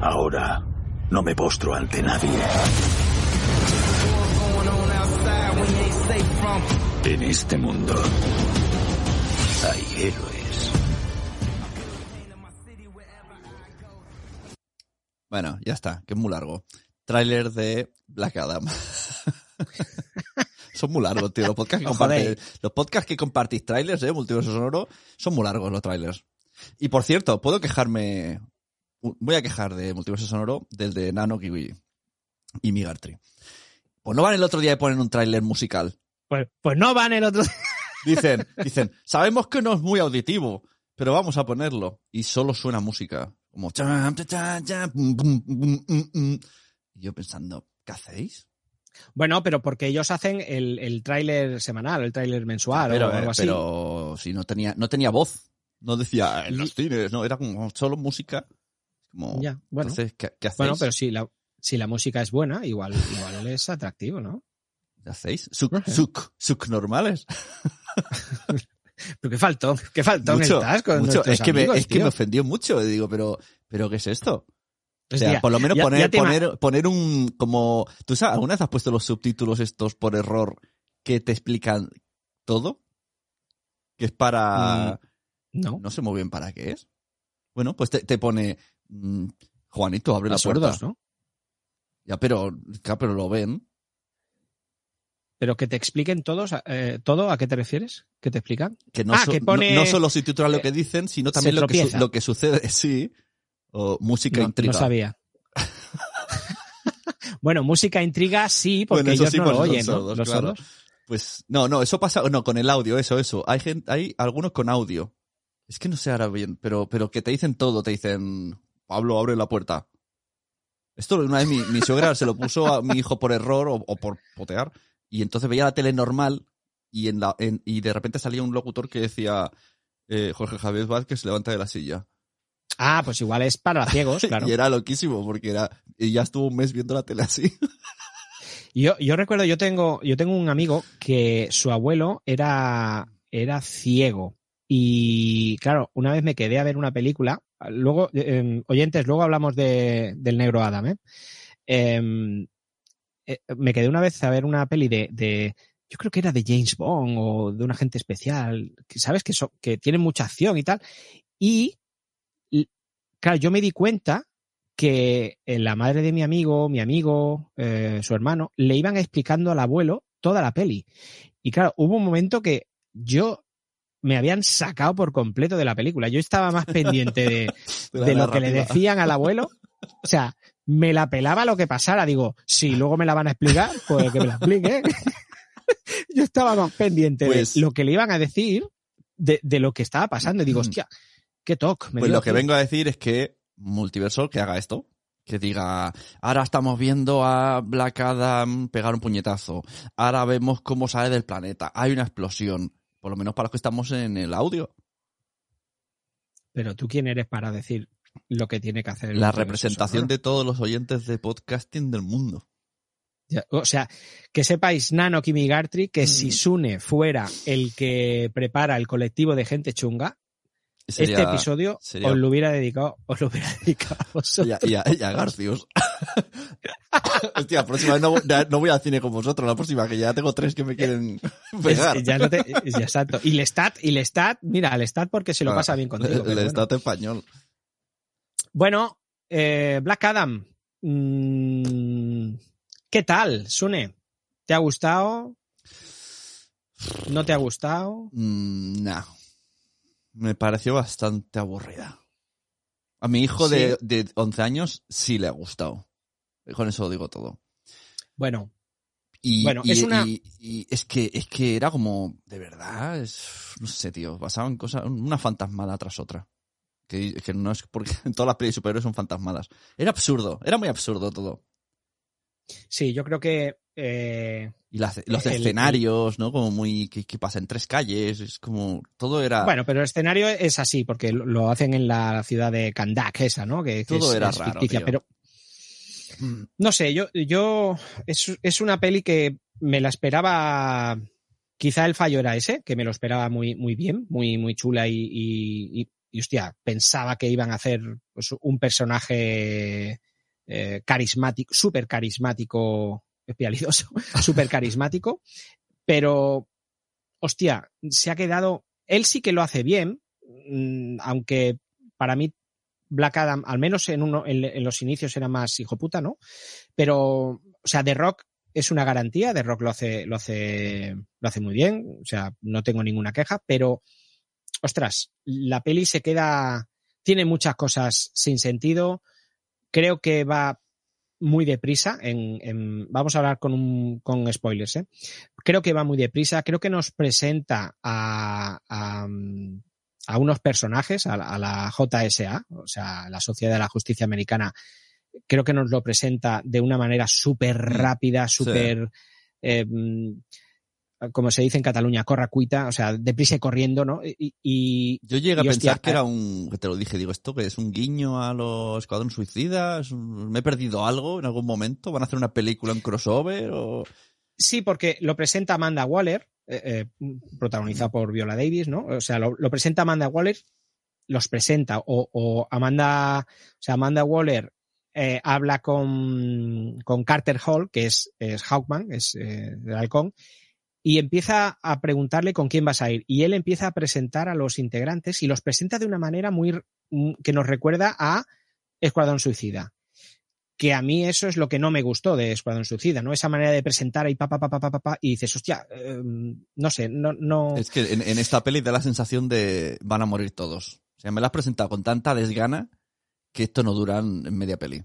Ahora no me postro ante nadie. En este mundo hay héroes. Bueno, ya está, que es muy largo. Tráiler de Black Adam. son muy largos, tío. Los podcasts que, compartís, jodéis. los podcasts que compartís trailers, eh, multiverso sonoro, son muy largos los trailers. Y por cierto, puedo quejarme. Voy a quejar de multiverso sonoro del de Nano Kiwi y Migartri. Pues no van el otro día de poner un tráiler musical. Pues, pues no van el otro. Dicen, dicen, sabemos que no es muy auditivo, pero vamos a ponerlo. Y solo suena música. Como. Y yo pensando, ¿qué hacéis? Bueno, pero porque ellos hacen el, el tráiler semanal, el tráiler mensual pero, o algo eh, así. pero si no tenía, no tenía voz. No decía en los cines, no, era como solo música. Como, Ya, bueno. Entonces, ¿qué, qué hacéis? Bueno, pero si la, si la música es buena, igual, igual es atractivo, ¿no? ¿Qué hacéis? Suc, No sé. suc, suc normales. Pero qué faltón, qué faltón Mucho, estás con mucho. Es, que me, es que me ofendió mucho. Digo, pero, pero ¿qué es esto? O Hostia, sea, por lo menos ya- poner, ya poner, poner un como. ¿Tú sabes, alguna vez has puesto los subtítulos estos por error que te explican todo? Que es para. No, No sé muy bien para qué es. Bueno, pues te, te pone. mm, Juanito, abre la los puerta. sordos, ¿no? Ya, pero, claro, pero lo ven. Pero que te expliquen todos, eh, todo, ¿a qué te refieres? ¿Qué te explican? Que no, Ah, so- que pone- no, no solo subtitulan lo eh, que dicen, sino también lo que, su- tropieza. lo que sucede. Sí. O música No, intriga. no sabía. bueno, música intriga sí, porque Bueno, ellos sí, no pues lo oyen, Los claro. sordos. Pues no, no, eso pasa, no, con el audio, eso, eso. Hay gente, hay algunos con audio. Es que no sé ahora bien, pero, pero que te dicen todo, te dicen, Pablo, abre la puerta. Esto una vez mi, mi suegra se lo puso a mi hijo por error o, o por potear, y entonces veía la tele normal y en la, en- y de repente salía un locutor que decía eh, Jorge Javier Vázquez se levanta de la silla. Ah, pues igual es para ciegos, claro. Y era loquísimo, porque era, y ya estuvo un mes viendo la tele así. Yo, yo recuerdo, yo tengo, yo tengo un amigo que su abuelo era, era ciego. Y claro, una vez me quedé a ver una película. Luego, eh, oyentes, luego hablamos de, del negro Adam, ¿eh? Em, eh, me quedé una vez a ver una peli de, de, yo creo que era de James Bond o de un agente especial, que sabes que, so- que tiene mucha acción y tal. Y, claro, yo me di cuenta que eh, la madre de mi amigo, mi amigo, eh, su hermano, le iban explicando al abuelo toda la peli. Y claro, hubo un momento que yo me habían sacado por completo de la película. Yo estaba más pendiente de, lo que le decían al abuelo. O sea, me la pelaba lo que pasara. Digo, si luego me la van a explicar, pues que me la explique. yo estaba más pendiente Pues- de lo que le iban a decir de, de lo que estaba pasando. Y digo, hostia, qué toque. me Pues lo que vengo a decir es que Multiverso que haga esto. Que diga, ahora estamos viendo a Black Adam pegar un puñetazo. Ahora vemos cómo sale del planeta. Hay una explosión. Por lo menos para los que estamos en el audio. Pero tú quién eres para decir lo que tiene que hacer. el La representación de todos los oyentes de podcasting del mundo. Ya, O sea, que sepáis, Nano Kimigartri, que si Mm. Sune fuera el que prepara el colectivo de gente chunga, Sería- este episodio sería- os lo hubiera dedicado, os lo hubiera dedicado a vosotros. Y a, y a- Garcius. Hostia, la próxima vez no, no voy al cine con vosotros. La próxima, que ya tengo tres que me quieren pegar. Es- ya no te- ya, exacto. Y Lestat, y Lestat, mira, Lestat porque se lo Ah, pasa bien contigo. El, pero bueno. español. Bueno, eh, Black Adam. mm, ¿Qué tal, Sune? ¿Te ha gustado? ¿No te ha gustado? Mm, nah. Me pareció bastante aburrida. A mi hijo de, de 11 años sí le ha gustado. Con eso lo digo todo. Bueno, Y, Bueno, y- es una- y- y es que es que era como, de verdad, es, no sé, tío, pasaban cosas, una fantasmada tras otra. Que, que no es porque en todas las pelis de superhéroes son fantasmadas. Era absurdo, era muy absurdo todo. Sí, yo creo que eh, Y las- los El- escenarios, ¿no? Como muy, que, que pasa en tres calles, es como, todo era, Bueno, pero el escenario es así, porque lo- hacen en la ciudad de Kandak, esa, ¿no? Que, que Todo es, era es raro, ficticia, pero no sé, yo, yo es, es una peli que me la esperaba. Quizá el fallo era ese, que me lo esperaba muy, muy bien, muy, muy chula y, y, y- y, hostia, pensaba que iban a hacer pues, un personaje eh, carismático, súper carismático, espialidoso, súper carismático, pero hostia, se ha quedado. Él sí que lo hace bien, mm, aunque para mí Black Adam, al menos en, uno, en, los inicios era más hijo puta, ¿no? Pero, o sea, The Rock es una garantía, The Rock lo hace, lo hace, lo hace muy bien, o sea, no tengo ninguna queja, pero, ostras, la peli se queda, tiene muchas cosas sin sentido, creo que va muy deprisa en, en- vamos a hablar con un, con spoilers, ¿eh? Creo que va muy deprisa, creo que nos presenta a, a, mm, a unos personajes, a la, a la JSA, o sea, la Sociedad de la Justicia Americana, creo que nos lo presenta de una manera súper rápida, súper, eh, mm, como se dice en Cataluña, corracuita, o sea, deprisa y corriendo, ¿no? Y, y- Yo llegué a y, hostia, pensar que era un, que te lo dije, digo, esto que es un guiño a los Escuadrón Suicida, ¿Es un- me he perdido algo en algún momento, van a hacer una película en crossover o... Sí, porque lo presenta Amanda Waller, eh, eh, protagonizada por Viola Davis, ¿no? O sea, lo, lo presenta Amanda Waller, los presenta, o, o Amanda, o sea, Amanda Waller eh, habla con, con Carter Hall, que es, es Hawkman, es el halcón, y empieza a preguntarle con quién vas a ir. Y él empieza a presentar a los integrantes y los presenta de una manera muy mm, que nos recuerda a Escuadrón Suicida que a mí eso es lo que no me gustó de Escuadrón Suicida, ¿no? Esa manera de presentar ahí pa, pa, pa, pa, pa, pa, pa, y dices, hostia, eh, no sé, no, no. Es que en, en esta peli da la sensación de van a morir todos. O sea, me la has presentado con tanta desgana que esto no dura en media peli.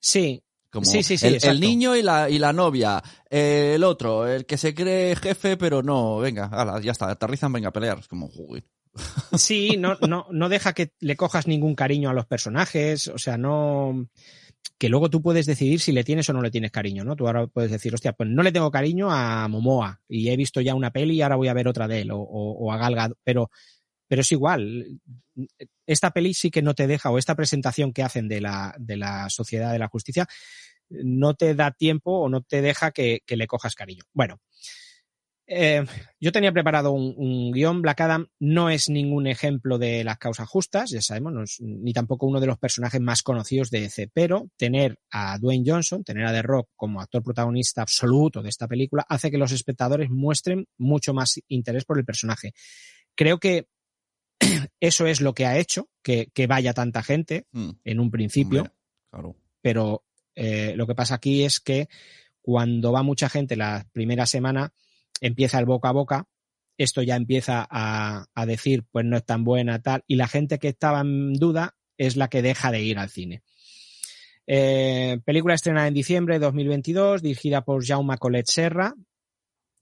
Sí, Como Sí, sí, sí, el, niño y la, y la novia, eh, el otro, el que se cree jefe, pero no, venga, ala, ya está, aterrizan, venga a pelear. Es como, joder. sí, no, no, no deja que le cojas ningún cariño a los personajes, o sea, no. Que luego tú puedes decidir si le tienes o no le tienes cariño, ¿no? Tú ahora puedes decir, hostia, pues no le tengo cariño a Momoa y he visto ya una peli y ahora voy a ver otra de él o, o, o a Gal Gadot, pero, pero es igual. Esta peli sí que no te deja, o esta presentación que hacen de la, de la sociedad de la justicia, no te da tiempo o no te deja que, que le cojas cariño. Bueno, eh, yo tenía preparado un, un, guion. Black Adam no es ningún ejemplo de las causas justas, ya sabemos, no es, ni tampoco uno de los personajes más conocidos de DC, pero tener a Dwayne Johnson, tener a The Rock como actor protagonista absoluto de esta película, hace que los espectadores muestren mucho más interés por el personaje. Creo que eso es lo que ha hecho que, que vaya tanta gente Mm, en un principio, hombre, claro. pero eh, lo que pasa aquí es que cuando va mucha gente la primera semana, empieza el boca a boca, esto ya empieza a, a, decir, pues no es tan buena, tal, y la gente que estaba en duda es la que deja de ir al cine. Eh, película estrenada en diciembre de 2022, dirigida por Jaume Collet Serra,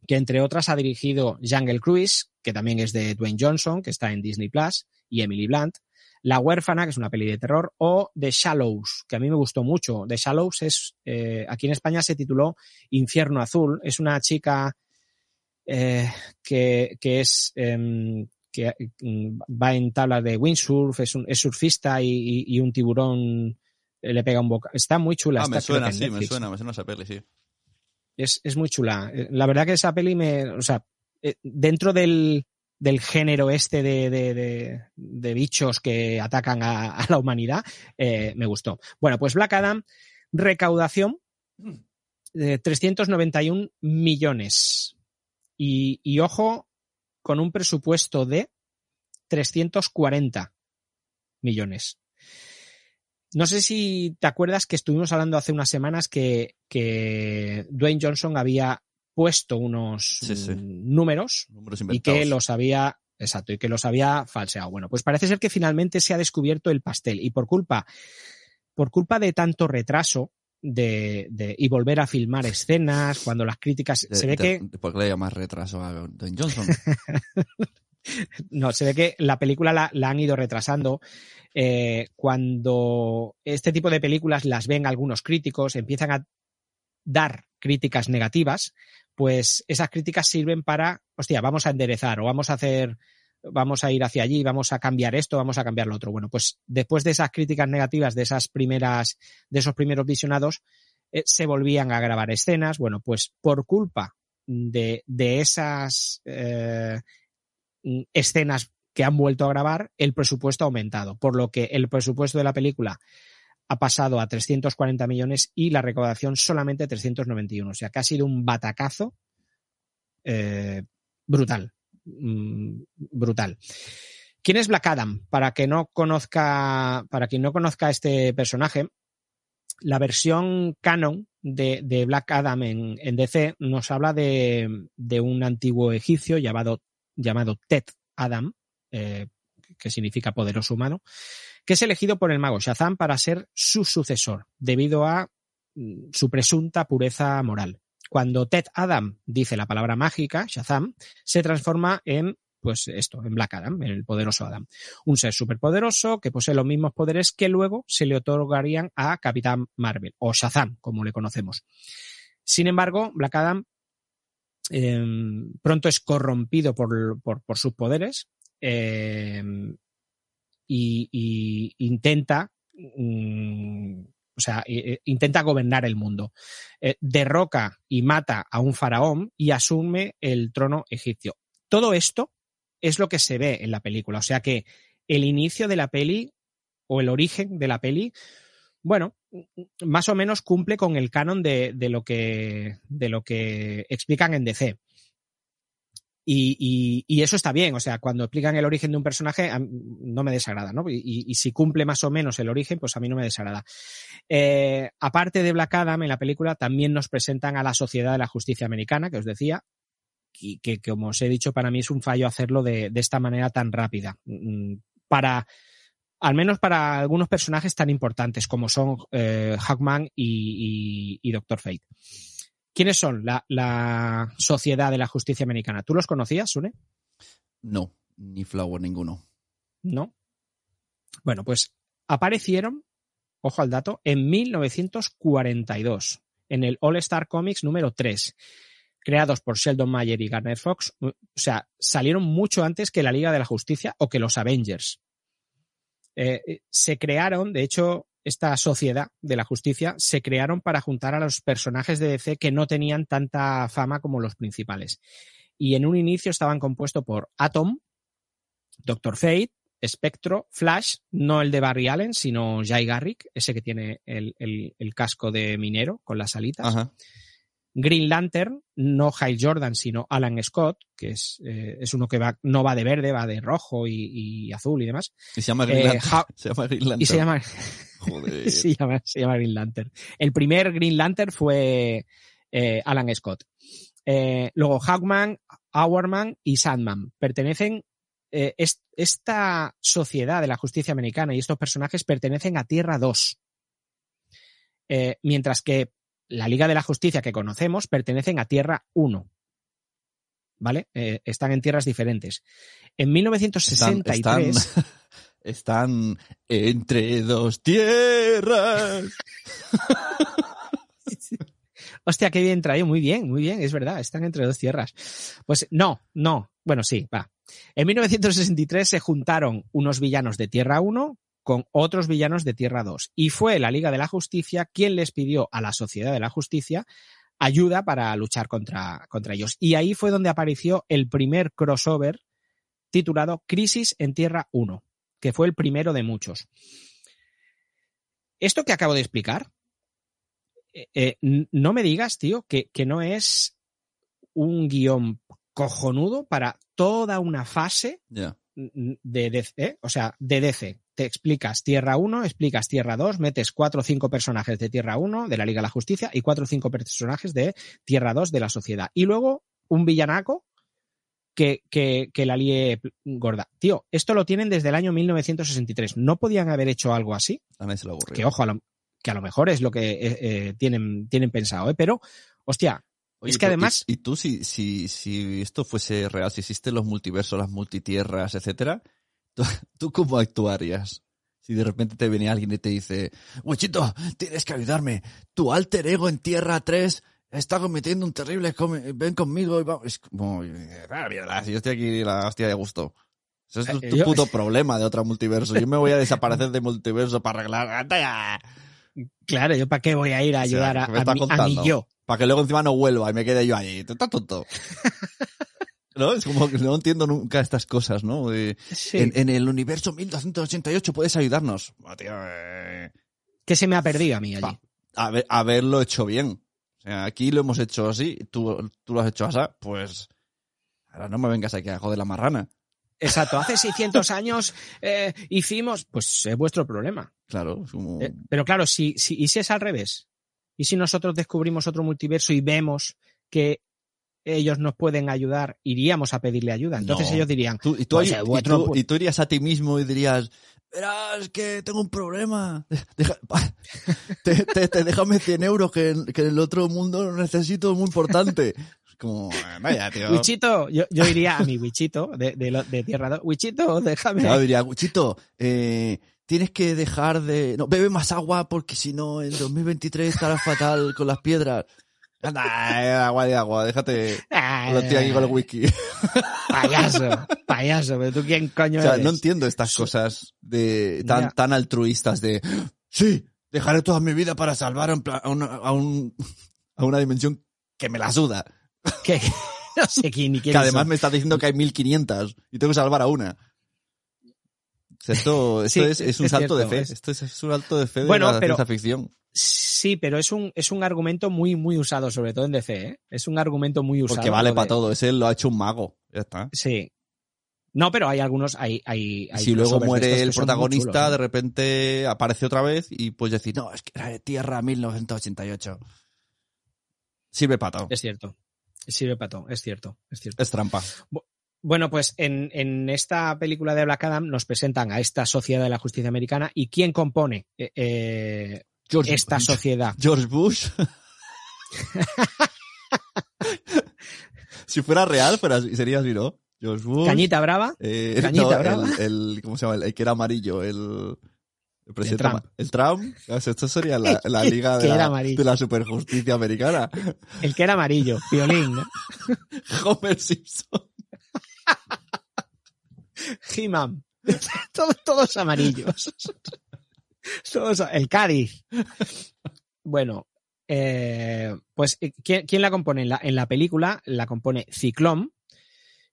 que entre otras ha dirigido Jungle Cruise, que también es de Dwayne Johnson, que está en Disney Plus, y Emily Blunt, La huérfana, que es una peli de terror, o The Shallows, que a mí me gustó mucho. The Shallows es, eh, aquí en España se tituló Infierno Azul, es una chica eh, que, que, es em, que mm, va en tabla de windsurf, es, un, es surfista y, y, y, un tiburón le pega un boca. Está muy chula. Ah, está, me suena, sí, me suena, me suena esa peli, sí. Es, es muy chula. La verdad que esa peli me, o sea, eh, dentro del, del género este de, de, de, bichos que atacan a, a la humanidad, eh, me gustó. Bueno, pues Black Adam, recaudación de 391 millones. Y, y ojo, con un presupuesto de 340 millones. No sé si te acuerdas que estuvimos hablando hace unas semanas que, que Dwayne Johnson había puesto unos Sí, sí. números y que los había, exacto, y que los había falseado. Bueno, pues parece ser que finalmente se ha descubierto el pastel y por culpa, por culpa de tanto retraso de, de y volver a filmar escenas, cuando las críticas, De- se ve de- que, ¿Por qué le llamas retraso a Dwayne Johnson? no, se ve que la película la, la han ido retrasando. Eh, cuando este tipo de películas las ven algunos críticos, empiezan a dar críticas negativas, pues esas críticas sirven para, hostia, vamos a enderezar o vamos a hacer, vamos a ir hacia allí, vamos a cambiar esto, vamos a cambiar lo otro. Bueno, pues después de esas críticas negativas, de esas primeras, de esos primeros visionados, eh, se volvían a grabar escenas. Bueno, pues por culpa de, de esas eh, escenas que han vuelto a grabar, el presupuesto ha aumentado, por lo que el presupuesto de la película ha pasado a 340 millones y la recaudación solamente 391. O sea, que ha sido un batacazo eh, brutal. Mm, brutal. ¿Quién es Black Adam? Para que no conozca, para quien no conozca este personaje, la versión canon de, Black Adam en, DC nos habla de, un antiguo egipcio llamado, llamado Adam, eh, que significa poderoso humano, que es elegido por el mago Shazam para ser su sucesor, debido a mm, su presunta pureza moral. Cuando Ted Adam dice la palabra mágica, Shazam, se transforma en, pues esto, en Black Adam, en el poderoso Adam. Un ser superpoderoso que posee los mismos poderes que luego se le otorgarían a Capitán Marvel, o Shazam, como le conocemos. Sin embargo, Black Adam eh, pronto es corrompido por, sus poderes eh, y, intenta, mm, o sea, intenta gobernar el mundo. Eh, derroca y mata a un faraón y asume el trono egipcio. Todo esto es lo que se ve en la película. O sea que el inicio de la peli o el origen de la peli, bueno, más o menos cumple con el canon de, de lo, que, de lo que explican en DC. Y, eso está bien, o sea, cuando explican el origen de un personaje no me desagrada, ¿no? Y, si cumple más o menos el origen, pues a mí no me desagrada. Eh, aparte de Black Adam, en la película también nos presentan a la Sociedad de la Justicia Americana, que os decía, y que, como os he dicho, para mí es un fallo hacerlo de, esta manera tan rápida. Para, al menos para algunos personajes tan importantes como son eh, y, y Doctor Fate. ¿Quiénes son la, la, Sociedad de la Justicia Americana? ¿Tú los conocías, Sune? No, ni Flower ninguno. No. Bueno, pues aparecieron, ojo al dato, en 1942, en el All Star Comics número 3, creados por Sheldon Mayer y Garner Fox. O sea, salieron mucho antes que la Liga de la Justicia o que los Avengers. Eh, se crearon, de hecho, esta sociedad de la justicia se crearon para juntar a los personajes de DC que no tenían tanta fama como los principales. Y en un inicio estaban compuestos por Atom, Doctor Fate, Spectro, Flash, no el de Barry Allen, sino Jay Garrick, ese que tiene el, el, el casco de minero con las alitas. Ajá. Green Lantern, no Hal Jordan, sino Alan Scott, que es, eh, es uno que va, no va de verde, va de rojo y, y azul y demás. Y se llama Green Eh, Lantern. Se llama Green Lantern. Y se llama, Joder. se llama, se llama Green Lantern. El primer Green Lantern fue eh, Alan Scott. Eh, luego Hawkman, Hourman y Sandman pertenecen. eh, es- esta sociedad de la justicia americana y estos personajes pertenecen a Tierra 2. Eh, mientras que la Liga de la Justicia que conocemos pertenecen a Tierra 1. ¿vale? Eh, están en tierras diferentes. En Están, 1963... están, están entre dos tierras. Hostia, qué bien traído. Muy bien, muy bien, es verdad. Están entre dos tierras. Pues no, no. Bueno, sí, va. En 1963 se juntaron unos villanos de Tierra 1 con otros villanos de Tierra 2. Y fue la Liga de la Justicia quien les pidió a la Sociedad de la Justicia ayuda para luchar contra, contra ellos. Y ahí fue donde apareció el primer crossover titulado Crisis en Tierra 1, que fue el primero de muchos. Esto que acabo de explicar, eh, eh, no me digas, tío, que, que no es un guion cojonudo para toda una fase. De DC, ¿eh? o sea, de DC. Te explicas Tierra 1, explicas Tierra 2, metes cuatro o cinco personajes de Tierra 1 de la Liga de la Justicia y cuatro o cinco personajes de Tierra 2 de la Sociedad. Y luego un villanaco que, que, que la lie gorda. Tío, esto lo tienen desde el año 1963. ¿No podían haber hecho algo así? A nadie se le ocurrió. Que ojo, a lo, que a lo mejor es lo que eh, eh, tienen, tienen pensado, ¿eh? Pero, hostia, Oye, es que además... Y, y tú, si, si, si esto fuese real, si existen los multiversos, las multitierras, etcétera, ¿tú, tú cómo actuarías? Si de repente te viene alguien y te dice, Wichito, tienes que ayudarme. Tu alter ego en Tierra 3 está cometiendo un terrible... come- Ven conmigo y vamos... Es como... "Ah, mierda, si yo estoy aquí la hostia de gusto. Eso es tu, Eh, tu yo- puto problema de otro multiverso. Yo me voy a desaparecer de multiverso para arreglar... Claro, ¿yo para qué voy a ir a O sea, ayudar a, ¿qué me a mi, a mi contando? yo? Para que luego encima no vuelva y me quede yo ahí. Tú estás tonto. ¿No? Es como que no entiendo nunca estas cosas, ¿no? Sí. en, en el universo 1288 puedes ayudarnos. Ah, tío, eh, que se me ha perdido a mí allí. Haberlo hecho bien. O sea, aquí lo hemos hecho así, tú, tú lo has hecho así, pues ahora no me vengas aquí a joder la marrana. Exacto, hace 600 años eh, hicimos, pues es vuestro problema. Claro, es como... Eh, pero claro, si, si, ¿y si es al revés? ¿Y si nosotros descubrimos otro multiverso y vemos que ellos nos pueden ayudar, iríamos a pedirle ayuda? Entonces No. ellos dirían, Tú- y, tú, Pues, y tú- y tú irías a ti mismo y dirías, verás que tengo un problema. Deja- te, te- te- déjame 100 euros que, en- que en el otro mundo lo necesito, es muy importante. Como, vaya, tío. Wichito, yo, yo iría a mi Wichito de, de, de Tierra 2, Wichito, déjame. Claro, diría, Guchito, eh, tienes que dejar de... No, bebe más agua porque si no, en 2023 estarás fatal con las piedras. Anda, eh, agua de agua, déjate... Ah, Lo estoy aquí con el whisky. Payaso, payaso, pero tú quién coño O sea, eres? no entiendo estas cosas de tan, tan altruistas de sí, dejaré toda mi vida para salvar a, un a, una, a, un- a una dimensión que me la suda. Que- no sé quién ni quién Que además me está diciendo que hay 1500 y tengo que salvar a una. Esto, esto Sí, es, es un es salto cierto, de fe. es- Esto es, un salto de fe de la pero- ciencia ficción. Sí, pero es un, es un argumento muy, muy usado, sobre todo en DC, ¿eh? Es un argumento muy usado. Porque vale para de- todo. Ese lo ha hecho un mago. Ya está. Sí. No, pero hay algunos, hay, hay, si luego muere el protagonista, chulos, ¿eh? de repente aparece otra vez y pues decir, no, es que era de Tierra 1988. Sirve para todo. Es cierto. Sirve para todo, es cierto, es cierto. Es trampa. Bueno, pues en, en esta película de Black Adam nos presentan a esta sociedad de la justicia americana y quién compone eh, eh, esta sociedad. George Bush. si fuera real, fuera, sería así, ¿no? George Bush. Cañita Brava, eh, Cañita no, Brava. el, el- ¿cómo se llama? El, el que era amarillo, el, el presidente. Trump. El Trump. O sea, Esto sería la, la liga de la, de la superjusticia americana. el que era amarillo, violín, ¿no? Homer Simpson. He-Man. todos, amarillos. El Cádiz. Bueno, eh, pues eh, ¿quién, la compone? En la, en la película la compone Ciclón,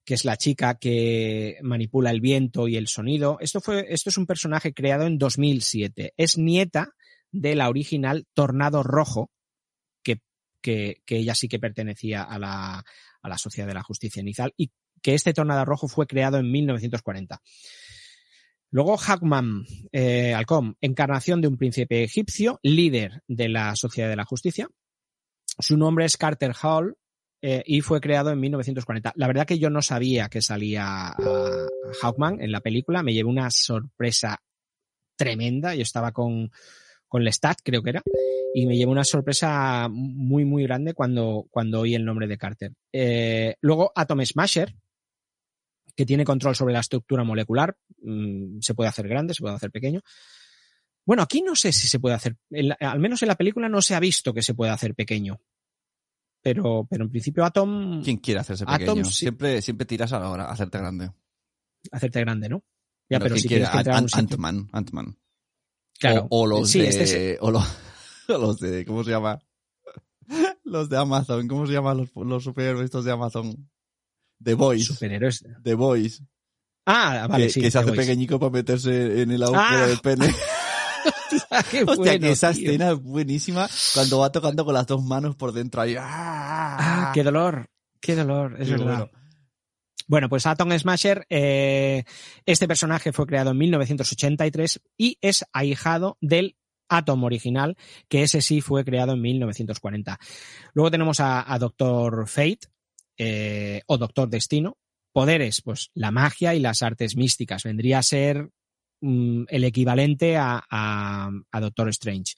que es la chica que manipula el viento y el sonido. Esto, fue, esto es un personaje creado en 2007. Es nieta de la original Tornado Rojo, que, que, que ella sí que pertenecía a la, a la Sociedad de la Justicia Inicial y que este Tornado Rojo fue creado en 1940. Luego Hackman, eh, Alcom, encarnación de un príncipe egipcio, líder de la Sociedad de la Justicia. Su nombre es Carter Hall eh, y fue creado en 1940. La verdad que yo no sabía que salía a Hawkman en la película, me llevé una sorpresa tremenda. Yo estaba con, con Lestat, creo que era, y me llevó una sorpresa muy, muy grande cuando, cuando oí el nombre de Carter. Eh, luego Atom Smasher, que tiene control sobre la estructura molecular, mm, se puede hacer grande, se puede hacer pequeño. Bueno, aquí no sé si se puede hacer, al menos en la película no se ha visto que se puede hacer pequeño. Pero, pero en principio Atom, ¿Quién quiere hacerse Atom, pequeño? sí. Siempre, siempre tiras a la hora, hacerte grande. hacerte grande, ¿no? Ya, pero Ant-Man, Ant-Man. Claro. O, o los Sí, de, este es- o, los, o los de, ¿cómo se llama? Los de Amazon, ¿cómo se llaman los, los superhéroes estos de Amazon? The Boys. superhéroes. The Boys. Ah, vale, que, sí. que se hace Voice. pequeñico para meterse en el agujero Ah. del pene. Qué Hostia, bueno, que esa tío. escena es buenísima cuando va tocando con las dos manos por dentro ahí. Ah, qué dolor, qué dolor, es Qué verdad. bueno. Bueno, pues Atom Smasher, eh, este personaje fue creado en 1983 y es ahijado del Atom original, que ese sí fue creado en 1940. Luego tenemos a, a Doctor Fate eh, o Doctor Destino. Poderes, pues la magia y las artes místicas. Vendría a ser mm, el equivalente a, Doctor Strange.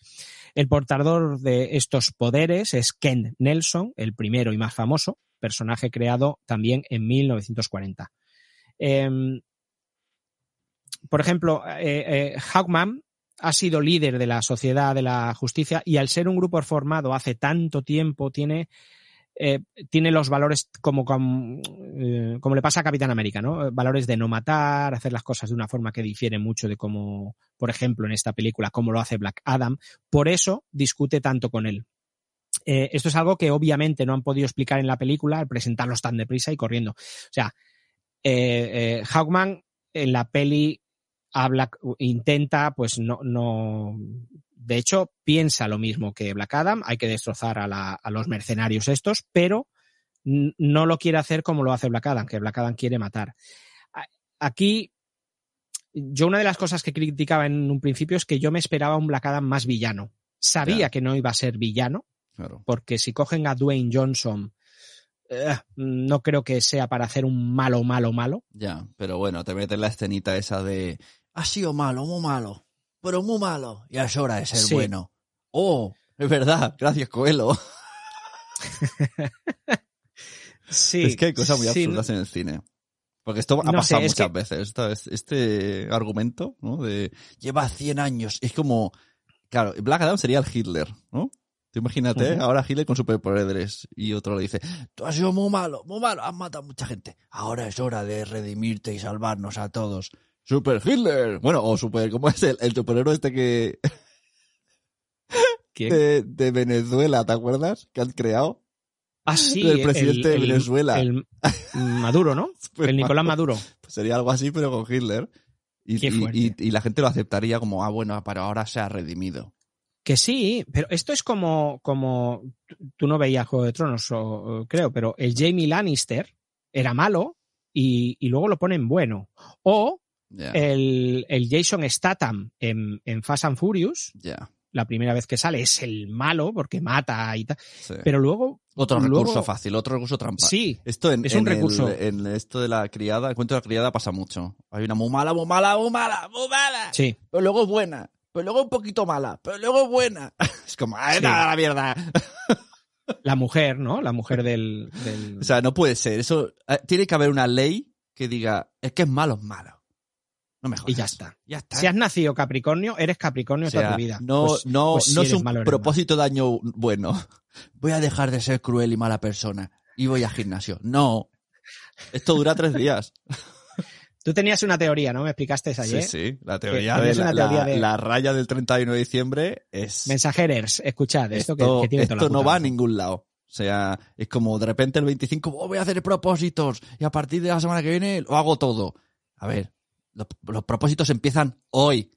El portador de estos poderes es Ken Nelson, el primero y más famoso, personaje creado también en 1940. Em, por ejemplo, eh, eh, Hawkman ha sido líder de la Sociedad de la Justicia y al ser un grupo formado hace tanto tiempo tiene, eh, tiene los valores como, como, eh, como le pasa a Capitán América, ¿no? Valores de no matar, hacer las cosas de una forma que difiere mucho de cómo, por ejemplo, en esta película, cómo lo hace Black Adam. Por eso discute tanto con él. Eh, esto es algo que obviamente no han podido explicar en la película al presentarlos tan deprisa y corriendo. O sea, eh, eh, Hawkman en la peli habla, intenta, pues no, no, de hecho piensa lo mismo que Black Adam, hay que destrozar a, la- a los mercenarios estos, pero no lo quiere hacer como lo hace Black Adam, que Black Adam quiere matar. Aquí, yo una de las cosas que criticaba en un principio es que yo me esperaba un Black Adam más villano. Sabía que no iba a ser villano, Claro. porque si cogen a Dwayne Johnson, eh, no creo que sea para hacer un malo, malo, malo. Ya, pero bueno, te metes la escenita esa de ha sido malo, muy malo, pero muy malo, y es hora de ser Sí. bueno. Oh, es verdad, gracias Coelho. Sí. es que hay cosas muy sí, absurdas en el cine. Porque esto ha No pasado sé, muchas que- veces. Este argumento, ¿no? De lleva 100 años. Es como. Claro, Black Adam sería el Hitler, ¿no? Tú imagínate, ahora Hitler con superpoderes y otro le dice, tú has sido muy malo, muy malo, has matado a mucha gente. Ahora es hora de redimirte y salvarnos a todos. Super Hitler. Bueno, o super, ¿cómo es el, el superhéroe este que ¿Quién? de, de Venezuela, ¿te acuerdas? Que han creado. Ah, sí. el presidente de Venezuela. El Maduro, ¿no? Pues el Nicolás Maduro. Pues sería algo así, pero con Hitler. Y, y- la gente lo aceptaría como, ah, bueno, pero ahora se ha redimido. Que sí, pero esto es como, como tú- no veías Juego de Tronos, o creo, pero el Jamie Lannister era malo y, y luego lo ponen bueno. O El, el Jason Statham en, en Fast and Furious, la primera vez que sale, es el malo porque mata y tal. sí. Pero luego. otro luego- recurso fácil, otro recurso trampa. Sí, Esto en, es un en el- recurso. en esto de la criada, el cuento de la criada pasa mucho. Hay una muy mala, muy mala, muy mala, muy mala. sí. Pero luego es buena. Pero luego un poquito mala. Pero luego buena. Es como, ¡ay, Sí. nada, la mierda! La mujer, ¿no? La mujer del. del- O sea, no puede ser. Eso eh, tiene que haber una ley que diga, es que es malo, es malo. No me jodas. y ya está. Ya está. Si has nacido Capricornio, eres Capricornio O sea, toda tu vida. No, Pues- no, pues no es un propósito de año bueno. Voy a dejar de ser cruel y mala persona y voy al gimnasio. No. Esto dura tres días. Tú tenías una teoría, ¿no? Me explicaste esa Sí, ayer. sí. La teoría, de, la, teoría la- de- la raya del 31 de diciembre es... Mensajerers, escuchad, esto, esto que, que tiene toda esto la no puta va a ningún lado. O sea, es como de repente el 25 "Oh, voy a hacer propósitos y a partir de la semana que viene lo hago todo. A ver, los, los propósitos empiezan hoy.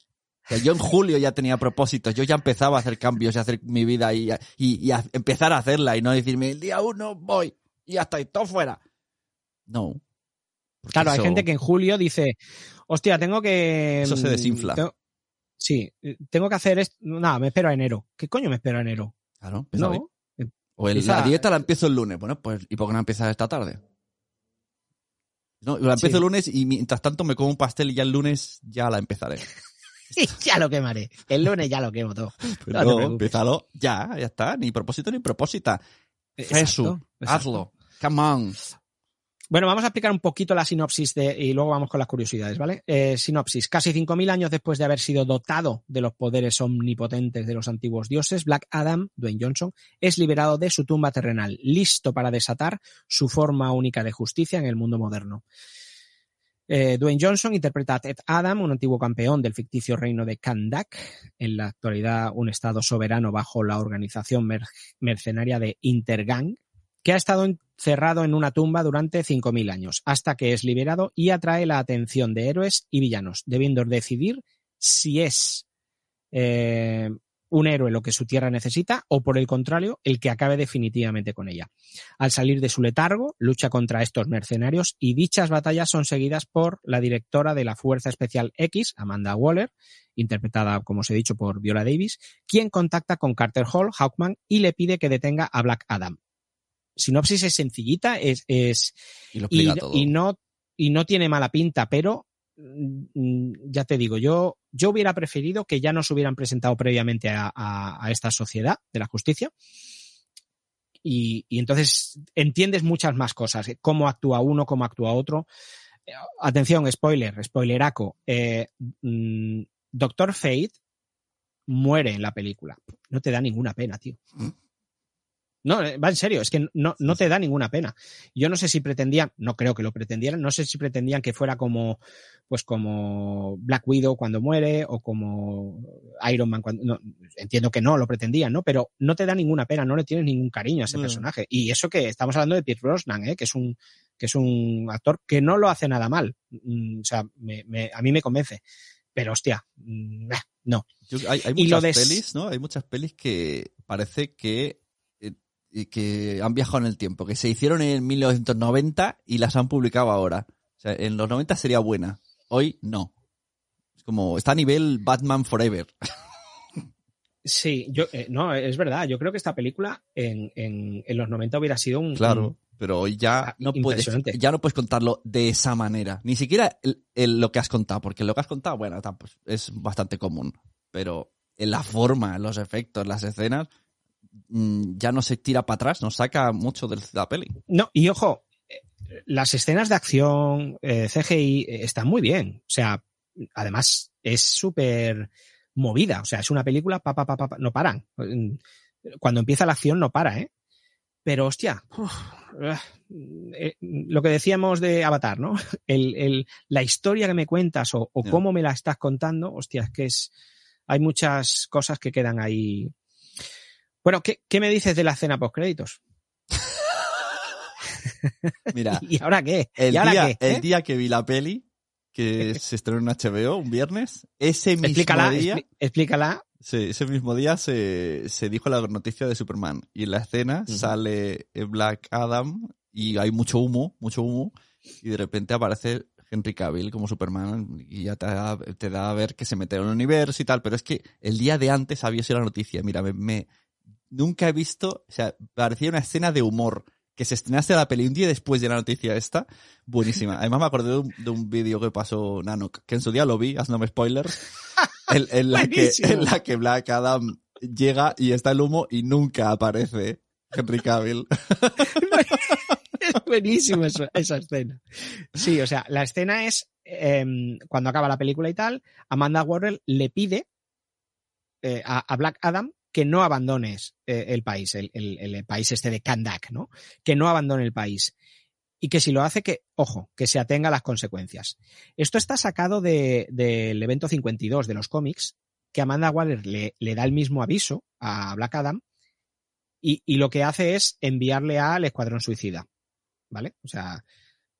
O sea, yo en julio ya tenía propósitos, yo ya empezaba a hacer cambios y a hacer mi vida y, a- y, y a empezar a hacerla y no decirme el día uno voy y ya está, y todo fuera. No. Claro, hay gente que en julio dice, hostia, tengo que... Eso se mm, desinfla. tengo- sí, tengo que hacer esto. Nada, me espero a enero. ¿Qué coño me espero a enero? Claro, hoy. No. O el- Empieza- la dieta la empiezo el lunes. Bueno, pues ¿y por qué no empiezas esta tarde? No, la empiezo Sí. el lunes y mientras tanto me como un pastel y ya el lunes ya la empezaré. ya lo quemaré. El lunes ya lo quemo todo. Pero No te no, preocupes. empiézalo ya, ya está. Ni propósito ni propósita. Exacto, Jesús, exacto. hazlo. Come on. Bueno, vamos a explicar un poquito la sinopsis de, y luego vamos con las curiosidades, ¿vale? Eh, sinopsis. Casi 5.000 años después de haber sido dotado de los poderes omnipotentes de los antiguos dioses, Black Adam, Dwayne Johnson, es liberado de su tumba terrenal, listo para desatar su forma única de justicia en el mundo moderno. Eh, Dwayne Johnson interpreta a Ted Adam, un antiguo campeón del ficticio reino de Kandak, en la actualidad un estado soberano bajo la organización mer- mercenaria de Intergang, que ha estado encerrado en una tumba durante 5.000 años, hasta que es liberado y atrae la atención de héroes y villanos, debiendo decidir si es eh, un héroe lo que su tierra necesita o, por el contrario, el que acabe definitivamente con ella. Al salir de su letargo, lucha contra estos mercenarios y dichas batallas son seguidas por la directora de la Fuerza Especial X, Amanda Waller, interpretada, como os he dicho, por Viola Davis, quien contacta con Carter Hall, Hawkman, y le pide que detenga a Black Adam. Sinopsis es sencillita, es, es Y lo y, explica todo. y no y no tiene mala pinta, pero mm, ya te digo, yo, yo hubiera preferido que ya nos hubieran presentado previamente a, a- a esta sociedad de la justicia. Y, y entonces entiendes muchas más cosas, cómo actúa uno, cómo actúa otro. Eh, Atención, spoiler, spoileraco. Eh, mm, Doctor Fate muere en la película. No te da ninguna pena, tío. ¿Mm? No, eh, va en serio, es que no, no te da ninguna pena. Yo no sé si pretendían, no creo que lo pretendieran, no sé si pretendían que fuera como, pues como Black Widow cuando muere o como Iron Man cuando, no, entiendo que no lo pretendían, ¿no? Pero no te da ninguna pena, no le tienes ningún cariño a ese No. personaje. Y eso que estamos hablando de Pierce Brosnan, ¿eh? Que es un, que es un actor que no lo hace nada mal. Mm, O sea, me- me- a mí me convence. Pero hostia, mm, eh, no. Yo- hay, hay Y lo muchas de- pelis, ¿no? Hay muchas pelis que parece que, que han viajado en el tiempo, que se hicieron en 1990 y las han publicado ahora. O sea, en los 90 sería buena. Hoy no. Es como, está a nivel Batman Forever. Sí, yo, eh, no, es verdad. Yo creo que esta película en, en, en los 90 hubiera sido un, Claro. Pero hoy ya Ah, no puedes, ya no puedes contarlo de esa manera. Ni siquiera el- el- lo que has contado, porque lo que has contado, bueno, pues, es bastante común. Pero en la forma, en los efectos, las escenas, ya no se tira para atrás, nos saca mucho de la peli. No, y ojo, las escenas de acción eh, CGI eh, están muy bien. O sea, además es súper movida. O sea, es una película, pa, pa, pa, pa, no paran. Cuando empieza la acción no para, ¿eh? Pero hostia, uf, eh, lo que decíamos de Avatar, ¿no? El, el- la historia que me cuentas o, o cómo me la estás contando, hostia, es que es, hay muchas cosas que quedan ahí. Bueno, ¿qué, qué me dices de la escena post créditos? Mira, ¿Y ahora qué? el ¿Y ahora día, qué? el ¿Eh? día que vi la peli, que se estrenó en HBO un viernes, ese mismo Explícala, día, explícala. Sí, ese mismo día se, se dijo la noticia de Superman. Y en la escena sale Black Adam y hay mucho humo, mucho humo. Y de repente aparece Henry Cavill como Superman y ya te da, te da a ver que se mete en el universo y tal. Pero es que el día de antes había sido la noticia. Mira, me, me- nunca he visto, o sea, parecía una escena de humor. Que se estrenase la peli un día después de la noticia esta, buenísima. Además me acordé de un, de un vídeo que pasó Nanok, que en su día lo vi, hazme spoilers, en, en la que, en la que Black Adam llega y está el humo y nunca aparece Henry Cavill. Es buenísimo eso- esa escena. Sí, o sea, la escena es em, cuando acaba la película y tal, Amanda Waller le pide eh, a, a Black Adam que no abandones eh, el país, el, país este de Kandak, ¿no? Que no abandone el país. Y que si lo hace, que, ojo, que se atenga a las consecuencias. Esto está sacado de- del evento 52 de los cómics, que Amanda Waller le, da el mismo aviso a Black Adam y, y lo que hace es enviarle al Escuadrón Suicida. ¿Vale? O sea,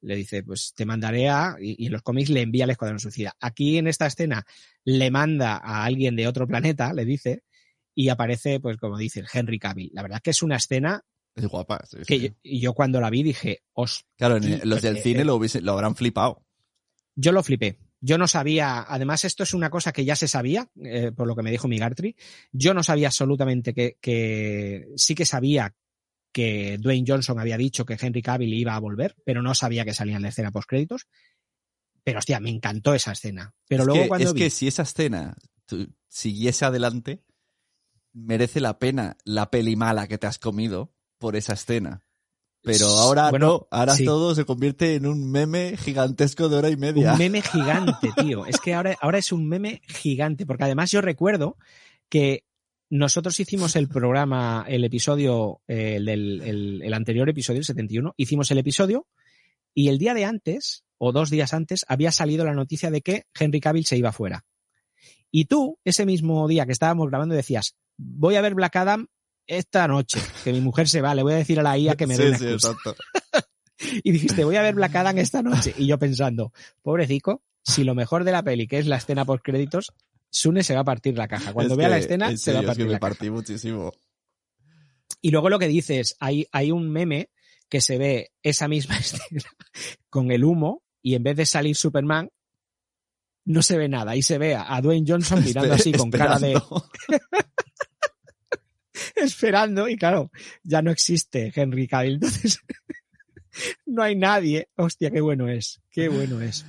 le dice, pues te mandaré a, y, y en los cómics le envía al Escuadrón Suicida. Aquí en esta escena le manda a alguien de otro planeta, le dice, y aparece, pues como dice, Henry Cavill. La verdad es que es una escena Es guapa. sí, que sí. yo, cuando la vi dije, os, Claro, en los del cine eh, lo, hubiese- lo habrán flipado. yo lo flipé. Yo no sabía, además esto es una cosa que ya se sabía, eh, por lo que me dijo Migartri, yo no sabía absolutamente que, que sí que sabía que Dwayne Johnson había dicho que Henry Cavill iba a volver, pero no sabía que salía en la escena post créditos. Pero hostia, me encantó esa escena. Pero es luego que, cuando es vi- que si esa escena siguiese adelante, merece la pena la peli mala que te has comido por esa escena. Pero ahora Bueno, no, ahora sí. todo se convierte en un meme gigantesco de hora y media. Un meme gigante, tío. Es que ahora, ahora es un meme gigante, porque además yo recuerdo que nosotros hicimos el programa, el episodio, el, del- el- el anterior episodio, el 71, hicimos el episodio y el día de antes, o dos días antes, había salido la noticia de que Henry Cavill se iba fuera. Y tú, ese mismo día que estábamos grabando, decías, voy a ver Black Adam esta noche, que mi mujer se va, le voy a decir a la IA que me dé Sí, una sí, excusa". exacto. Y dijiste, voy a ver Black Adam esta noche. Y yo pensando, pobrecico, si lo mejor de la peli, que es la escena post créditos, Sune se va a partir la caja. Cuando Es vea la escena, en se va a serio, es que partir me la caja. partí muchísimo. Y luego lo que dices, hay, hay un meme que se ve esa misma escena con el humo y en vez de salir Superman, no se ve nada. Y se ve a Dwayne Johnson mirando así con cara de Esperando. y claro, ya no existe Henry Cavill. Entonces, no hay nadie. Hostia, qué bueno es. Qué bueno es.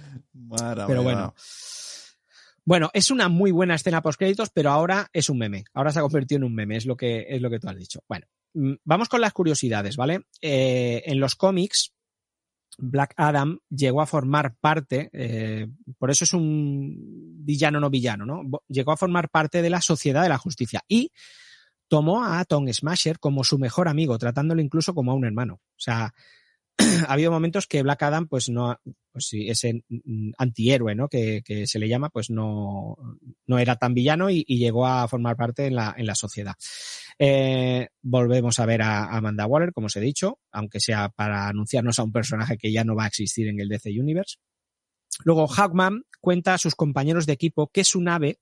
Pero bueno. Bueno, es una muy buena escena post créditos, pero ahora es un meme. Ahora se ha convertido en un meme, es lo que, es lo que tú has dicho. Bueno, mm, vamos con las curiosidades, ¿vale? Eh, en los cómics, Black Adam llegó a formar parte, eh, por eso es un villano no villano, ¿no? Llegó a formar parte de la Sociedad de la Justicia y tomó a Atom Smasher como su mejor amigo, tratándolo incluso como a un hermano. O sea, ha habido momentos que Black Adam, pues no, pues sí, ese mm, antihéroe, ¿no? Que, que se le llama, pues no, no era tan villano y, y llegó a formar parte en la, en la sociedad. Eh, volvemos a ver a, Amanda Waller, como os he dicho, aunque sea para anunciarnos a un personaje que ya no va a existir en el DC Universe. Luego, Hawkman cuenta a sus compañeros de equipo que su nave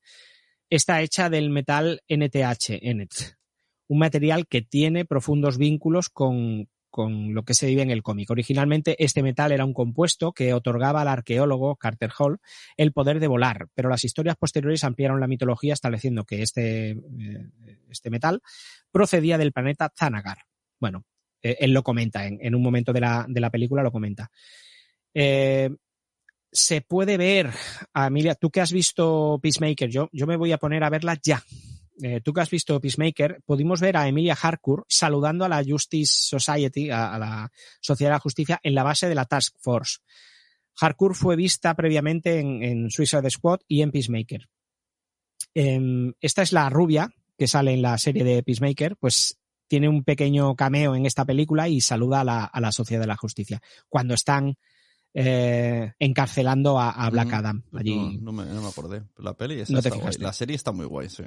está hecha del metal NTH, NT, un material que tiene profundos vínculos con, con lo que se vive en el cómic. Originalmente este metal era un compuesto que otorgaba al arqueólogo Carter Hall el poder de volar, pero las historias posteriores ampliaron la mitología estableciendo que este, eh, este metal procedía del planeta Thanagar. Bueno, eh, él lo comenta, en, en, un momento de la, de la película lo comenta. Eh, se puede ver a Emilia, tú que has visto Peacemaker, yo, yo me voy a poner a verla ya. Eh, tú que has visto Peacemaker, pudimos ver a Emilia Harcourt saludando a la Justice Society, a, a, la Sociedad de la Justicia, en la base de la Task Force. Harcourt fue vista previamente en, en Suicide Squad y en Peacemaker. Eh, esta es la rubia que sale en la serie de Peacemaker, pues tiene un pequeño cameo en esta película y saluda a la, a la Sociedad de la Justicia. Cuando están eh, encarcelando a, a Black Adam. Allí. No, no, me, no me acordé. La peli No te está guay. fijaste. La serie está muy guay, sí.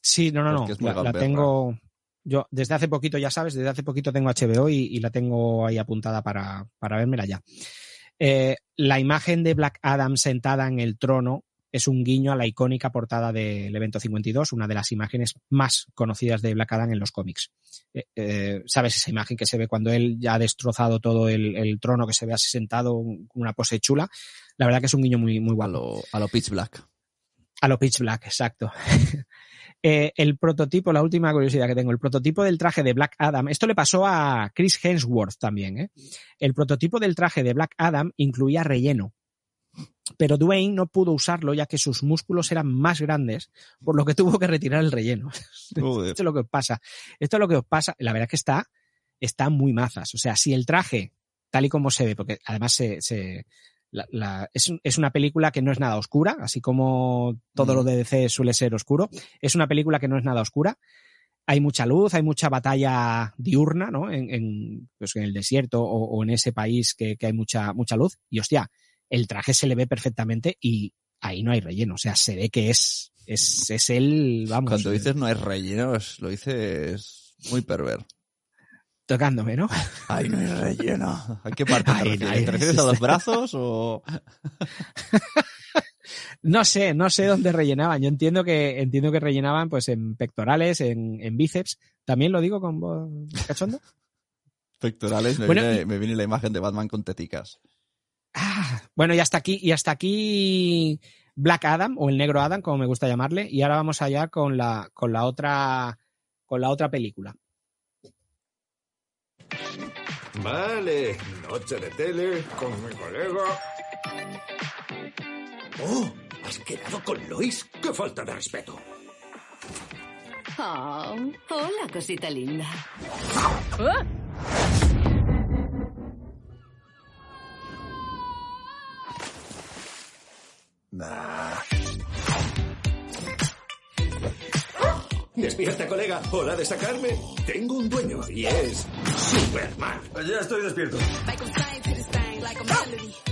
Sí, no, no, no. La, gamberra. tengo. Yo desde hace poquito, ya sabes, desde hace poquito tengo HBO y, y la tengo ahí apuntada para, para vérmela ya. Eh, la imagen de Black Adam sentada en el trono es un guiño a la icónica portada del evento 52, una de las imágenes más conocidas de Black Adam en los cómics. Eh, eh, ¿Sabes esa imagen que se ve cuando él ya ha destrozado todo el, el trono, que se ve así sentado con una pose chula? La verdad que es un guiño muy, muy A guapo. lo, a lo Pitch Black. A lo Pitch Black, exacto. eh, el prototipo, la última curiosidad que tengo, el prototipo del traje de Black Adam, esto le pasó a Chris Hemsworth también, ¿eh? El prototipo del traje de Black Adam incluía relleno. Pero Dwayne no pudo usarlo ya que sus músculos eran más grandes, por lo que tuvo que retirar el relleno. Esto es lo que os pasa. Esto es lo que os pasa. La verdad es que está, está muy mazas. O sea, si el traje, tal y como se ve, porque además se, se la, la, es, es, una película que no es nada oscura, así como todo Mm. lo de DC suele ser oscuro. Es una película que no es nada oscura. Hay mucha luz, hay mucha batalla diurna, ¿no? En, en, pues en el desierto o, o en ese país que, que, hay mucha, mucha luz. Y hostia, el traje se le ve perfectamente y ahí no hay relleno. O sea, se ve que es, es, es él, vamos. Cuando dices no es relleno, lo dices muy perver. Tocándome, ¿no? Ay, no hay relleno. ¿A qué parte te refieres? ay, ¿Te refieres a los brazos o...? No sé, no sé dónde rellenaban. Yo entiendo que, entiendo que rellenaban pues en pectorales, en, en bíceps. ¿También lo digo con voz cachondo? Pectorales, me, Bueno, viene, y- me viene la imagen de Batman con teticas. Ah, bueno, y hasta aquí, y hasta aquí Black Adam, o el negro Adam, como me gusta llamarle, y ahora vamos allá con la, con la otra, con la otra película. Vale, noche de tele con mi colega. Oh, ¿has quedado con Lois? ¡Qué falta de respeto! Oh, hola, cosita linda. Despierta, colega. Hora de sacarme. Tengo un dueño y es Superman. Ya estoy despierto.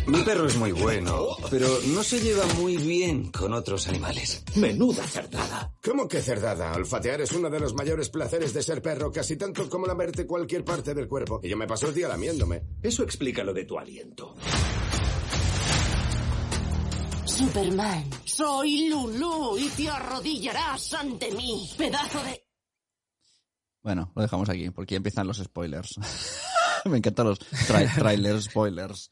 Mi perro es muy bueno, pero no se lleva muy bien con otros animales. Menuda cerdada. ¿Cómo que cerdada? Olfatear es uno de los mayores placeres de ser perro, casi tanto como lamerte cualquier parte del cuerpo. Y yo me paso el día lamiéndome. Eso explica lo de tu aliento. Superman, soy Lulu y te arrodillarás ante mí, pedazo de... Bueno, lo dejamos aquí, porque ya empiezan los spoilers. Me encantan los tra- trailers, spoilers.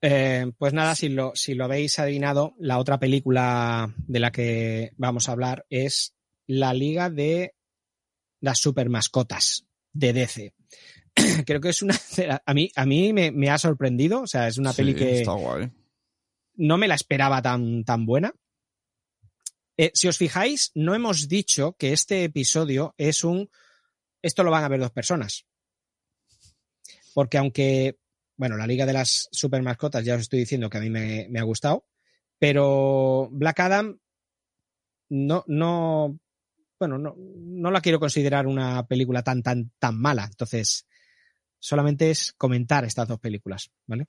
Eh, pues nada, si lo, si lo habéis adivinado, la otra película de la que vamos a hablar es la Liga de las Supermascotas de DC. Creo que es una. A mí, a mí me, me ha sorprendido. O sea, es una Sí, peli que Está guay. No me la esperaba tan, tan buena. Eh, si os fijáis, no hemos dicho que este episodio es un. Esto lo van a ver dos personas. Porque aunque, bueno, la Liga de las Supermascotas ya os estoy diciendo que a mí me, me ha gustado, pero Black Adam no, no, bueno, no, no la quiero considerar una película tan, tan, tan mala. Entonces, solamente es comentar estas dos películas, ¿vale?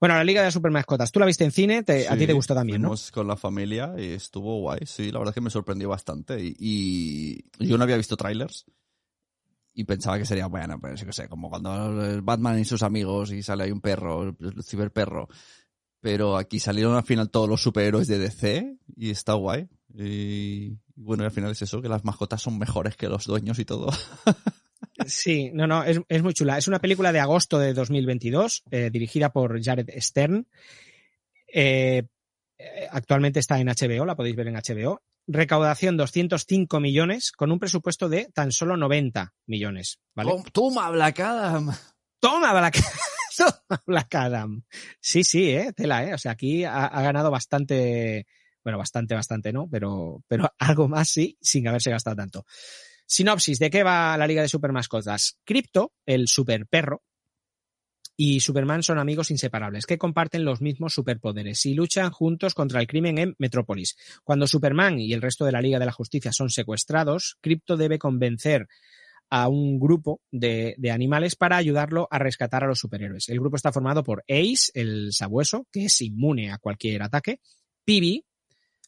Bueno, la Liga de las Supermascotas. Tú la viste en cine, te- a ti Sí, te gustó también, ¿no? con la familia y estuvo guay. Sí, la verdad es que me sorprendió bastante. Y, y yo no había visto trailers y pensaba que sería, bueno, pues yo qué sé, como cuando Batman y sus amigos y sale ahí un perro, el ciberperro. Pero aquí salieron al final todos los superhéroes de DC y está guay. Y bueno, y al final es eso, que las mascotas son mejores que los dueños y todo. Sí, no, no, es, es muy chula. Es una película de agosto de 2022, eh, dirigida por Jared Stern. Eh, actualmente está en HBO, la podéis ver en HBO. Recaudación 205 millones con un presupuesto de tan solo 90 millones, ¿vale? Toma, Black Adam. Toma Black, Toma Black Adam. Sí, sí, eh, tela, eh. O sea, aquí ha, ha ganado bastante, bueno, bastante, bastante, ¿no? Pero, pero algo más sí, sin haberse gastado tanto. Sinopsis, ¿de qué va la Liga de Supermascotas? Crypto, el super perro, y Superman son amigos inseparables que comparten los mismos superpoderes y luchan juntos contra el crimen en Metrópolis. Cuando Superman y el resto de la Liga de la Justicia son secuestrados, Crypto debe convencer a un grupo de, de animales para ayudarlo a rescatar a los superhéroes. El grupo está formado por Ace, el sabueso, que es inmune a cualquier ataque, Pibi,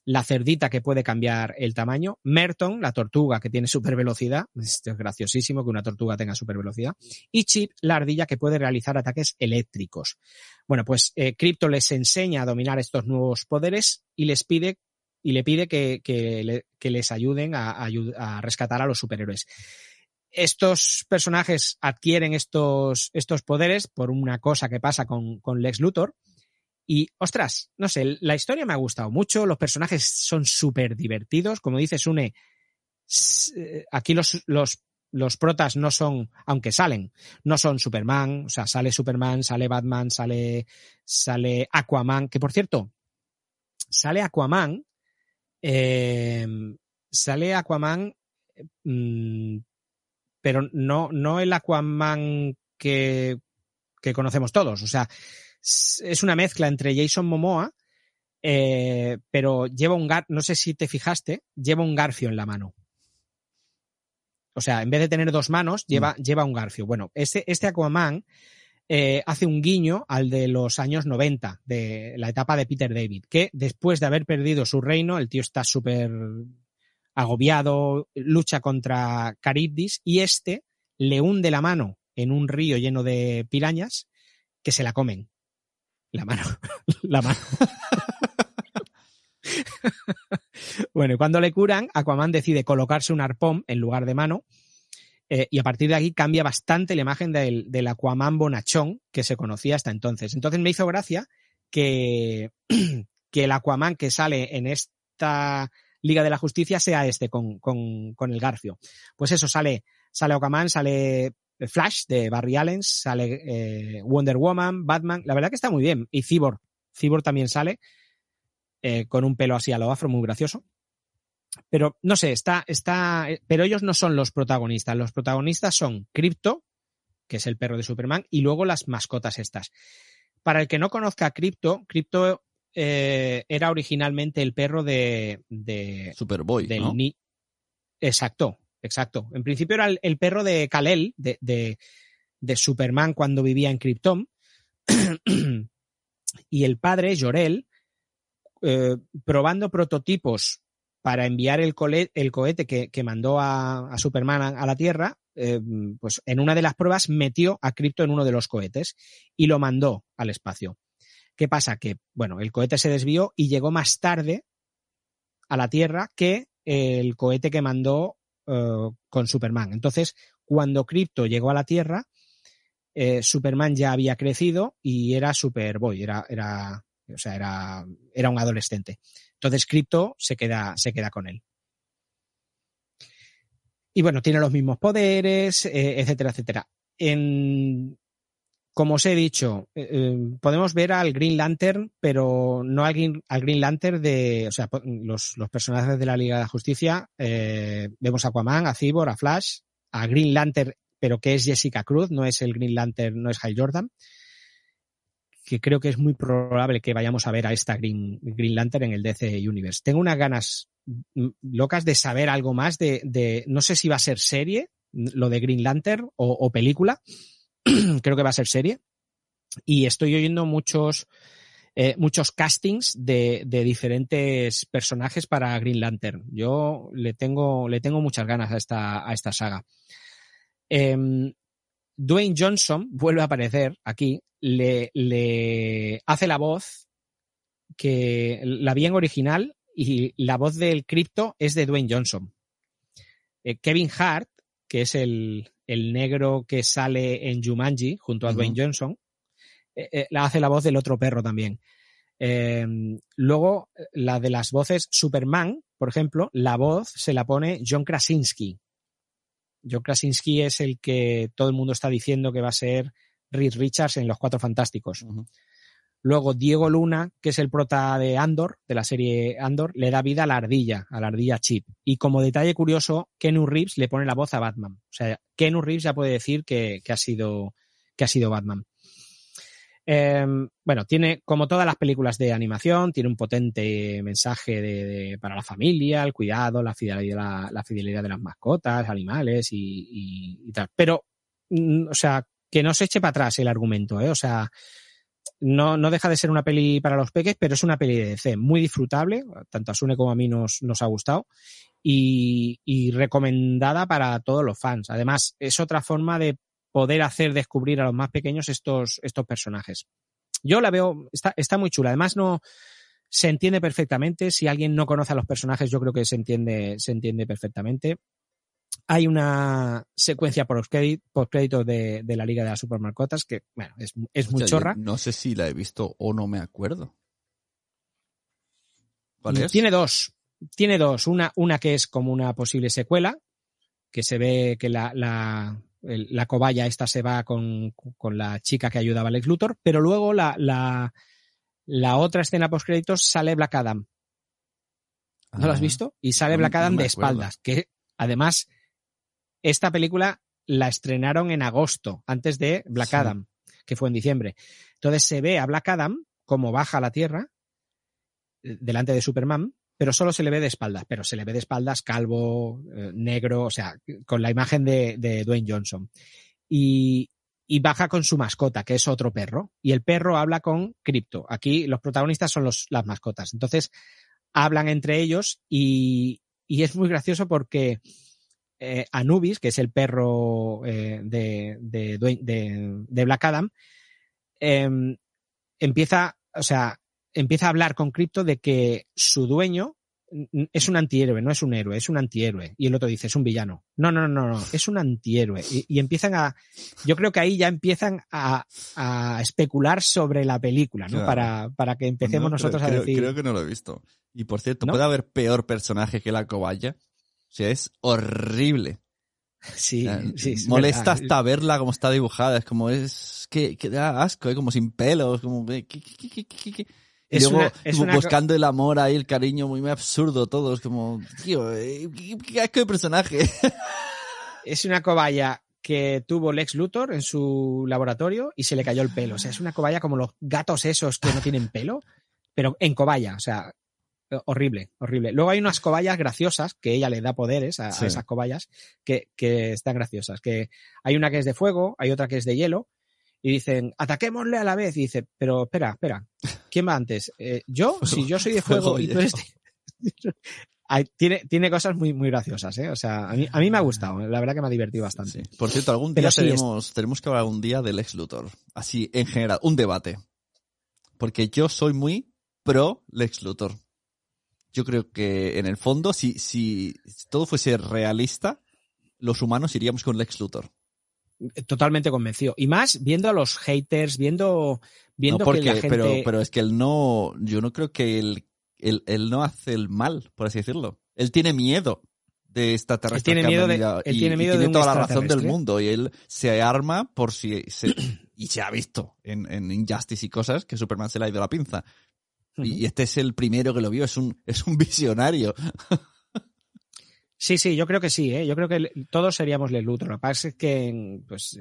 la cerdita que puede cambiar el tamaño, Merton, la tortuga que tiene super velocidad, esto es graciosísimo que una tortuga tenga super velocidad, y Chip, la ardilla que puede realizar ataques eléctricos. Bueno, pues eh, Crypto les enseña a dominar estos nuevos poderes y les pide y le pide que, que, le- que les ayuden a, a rescatar a los superhéroes. Estos personajes adquieren estos, estos poderes por una cosa que pasa con, con Lex Luthor, y, ostras, no sé, la historia me ha gustado mucho, los personajes son súper divertidos, como dice Sune, s- eh, aquí los, los, los protas no son, aunque salen, no son Superman, o sea, sale Superman, sale Batman, sale, sale Aquaman, que por cierto, sale Aquaman, eh, sale Aquaman, mm, pero no, no el Aquaman que, que conocemos todos, o sea, es una mezcla entre Jason Momoa, eh, pero lleva un gar, no sé si te fijaste, lleva un garfio en la mano. O sea, en vez de tener dos manos, lleva, lleva un garfio. Bueno, este, este Aquaman eh, hace un guiño al de los años 90, de la etapa de Peter David, que después de haber perdido su reino, el tío está súper agobiado, lucha contra Caribdis y este le hunde la mano en un río lleno de pirañas que se la comen. La mano. la mano. bueno, y cuando le curan, Aquaman decide colocarse un arpón en lugar de mano. eh, y a partir de aquí cambia bastante la imagen del, del Aquaman bonachón que se conocía hasta entonces. Entonces me hizo gracia que, que el Aquaman que sale en esta Liga de la Justicia sea este con, con, con el Garfio. Pues eso, sale, sale Aquaman, sale Flash de Barry Allen, sale eh, Wonder Woman, Batman. La verdad que está muy bien. Y Cyborg, Cyborg también sale eh, con un pelo así a lo afro, muy gracioso. Pero no sé, está, está. Pero ellos no son los protagonistas. Los protagonistas son Crypto, que es el perro de Superman, y luego las mascotas estas. Para el que no conozca a Crypto, Crypto eh, era originalmente el perro de. de Superboy, del ¿no? Exacto, exacto. En principio era el, perro de Kal-El, de, de, de Superman cuando vivía en Krypton. y el padre, Jorel, eh, probando prototipos para enviar el, el cohete que, que mandó a, a Superman a, a la Tierra, eh, pues en una de las pruebas metió a Krypto en uno de los cohetes y lo mandó al espacio. ¿Qué pasa? Que, bueno, el cohete se desvió y llegó más tarde a la Tierra que el cohete que mandó eh, con Superman. Entonces, cuando Krypto llegó a la Tierra, eh, Superman ya había crecido y era Superboy, era, era, o sea, era, era un adolescente. Entonces, Krypto se queda, se queda con él. Y bueno, tiene los mismos poderes, eh, etcétera, etcétera. En, como os he dicho, eh, eh, podemos ver al Green Lantern, pero no al Green, Lantern de, o sea, los, personajes de la Liga de la Justicia. eh, vemos a Aquaman, a Cyborg, a Flash, a Green Lantern, pero que es Jessica Cruz, no es el Green Lantern, no es Hal Jordan. Que creo que es muy probable que vayamos a ver a esta Green, Green Lantern en el DC Universe. Tengo unas ganas mm, locas de saber algo más de, de no sé si va a ser serie, lo de Green Lantern o película. creo que va a ser serie. Y estoy oyendo muchos, eh, muchos castings de, diferentes personajes para Green Lantern. Yo le tengo, le tengo muchas ganas a esta, a esta saga. Em, Dwayne Johnson vuelve a aparecer aquí, le, le hace la voz que la vi en original y la voz del cripto es de Dwayne Johnson. Eh, Kevin Hart, que es el, el negro que sale en Jumanji junto a. Dwayne Johnson, eh, eh, la hace la voz del otro perro también. Eh, luego, la de las voces Superman, por ejemplo, la voz se la pone John Krasinski. John Krasinski es el que todo el mundo está diciendo que va a ser Reed Richards en Los Cuatro Fantásticos. Luego Diego Luna, que es el prota de Andor, de la serie Andor, le da vida a la ardilla, a la ardilla Chip. Y como detalle curioso, Kenu Reeves le pone la voz a Batman. O sea, Kenu Reeves ya puede decir que, que ha, sido, que ha sido Batman. Eh, bueno, tiene, como todas las películas de animación, tiene un potente mensaje de, para la familia, el cuidado, la fidelidad, la, fidelidad de las mascotas, animales y, y- y tal. Pero, mm, o sea, que no se eche para atrás el argumento, ¿eh? O sea, no, no deja de ser una peli para los peques, pero es una peli de DC muy disfrutable, tanto a Sune como a mí nos, nos ha gustado y, y recomendada para todos los fans. Además, es otra forma de poder hacer descubrir a los más pequeños estos, estos personajes. Yo la veo, está, está muy chula. Además, no se entiende perfectamente. Si alguien no conoce a los personajes, yo creo que se entiende, se entiende perfectamente. Hay una secuencia por créditos de, de la Liga de las Supermarcotas que, bueno, es, es muy chorra. No sé si la he visto o no me acuerdo. ¿Cuál Y es? Tiene dos. Tiene dos. Una, una que es como una posible secuela, que se ve que la, la, el- la cobaya esta se va con, con la chica que ayudaba a Lex Luthor, pero luego la, la, la otra escena post créditos sale Black Adam. ¿No lo has Ah, visto? Y sale no- Black Adam de espaldas, que además esta película la estrenaron en agosto, antes de Black Sí. Adam, que fue en diciembre. Entonces se ve a Black Adam como baja a la Tierra eh, delante de Superman, pero solo se le ve de espaldas, pero se le ve de espaldas calvo, eh, negro, o sea, con la imagen de, de Dwayne Johnson. Y, y baja con su mascota, que es otro perro, y el perro habla con Crypto. Aquí los protagonistas son los, las mascotas. Entonces, hablan entre ellos y, y es muy gracioso porque eh, Anubis, que es el perro eh, de, de, Dwayne- de- de Black Adam, em, empieza, o sea, empieza a hablar con Crypto de que su dueño es un antihéroe, no es un héroe, es un antihéroe. Y el otro dice, es un villano. No, no, no, no, es un antihéroe. Y, y empiezan a, yo creo que ahí ya empiezan a, a especular sobre la película, ¿no? Claro. Para, para que empecemos No, nosotros creo, a decir. Creo que no lo he visto. Y por cierto, ¿No? ¿puede haber peor personaje que la cobaya? O sea, es horrible. Sí, O sea, sí, es molesta verdad. hasta verla como está dibujada. Es como es que, que da asco, ¿eh? como sin pelos, como Y Es luego una- es como una buscando el amor ahí, el cariño, muy absurdo todo. Es como, tío, eh, qué asco de personaje. Es una cobaya que tuvo Lex Luthor en su laboratorio y se le cayó el pelo. O sea, es una cobaya como los gatos esos que no tienen pelo, pero en cobaya. O sea, horrible, horrible. Luego hay unas cobayas graciosas que ella le da poderes a, esas cobayas que, que están graciosas. Que hay una que es de fuego, hay otra que es de hielo. Y dicen, ataquémosle a la vez. Y dice, pero espera, espera, ¿quién va antes? Eh, ¿Yo? Si yo soy de fuego Fuego, y tú eres de- Hay- tiene, tiene cosas muy, muy graciosas, ¿eh? O sea, a mí, a mí me ha gustado, la verdad que me ha divertido bastante. Por cierto, algún día sí, es- tenemos, tenemos que hablar un día del Lex Luthor. Así, en general, un debate. Porque yo soy muy pro Lex Luthor. Yo creo que en el fondo, si, si todo fuese realista, los humanos iríamos con Lex Luthor. Totalmente convencido. Y más viendo a los haters, viendo, viendo no, porque, que la gente. pero, pero es que él no, yo no creo que él, él, él no hace el mal, por así decirlo. Él tiene miedo de extraterrestres. Él tiene miedo de- él y- tiene y miedo de toda la razón del extraterrestre. mundo y él se arma por si se, y se ha visto en, en Injustice y cosas que Superman se le ha ido la pinza. Y, y este es el primero que lo vio, es un, es un visionario. Sí, sí, yo creo que sí, ¿eh? Yo creo que todos seríamos Lex Luthor. Lo que pasa es que en, pues,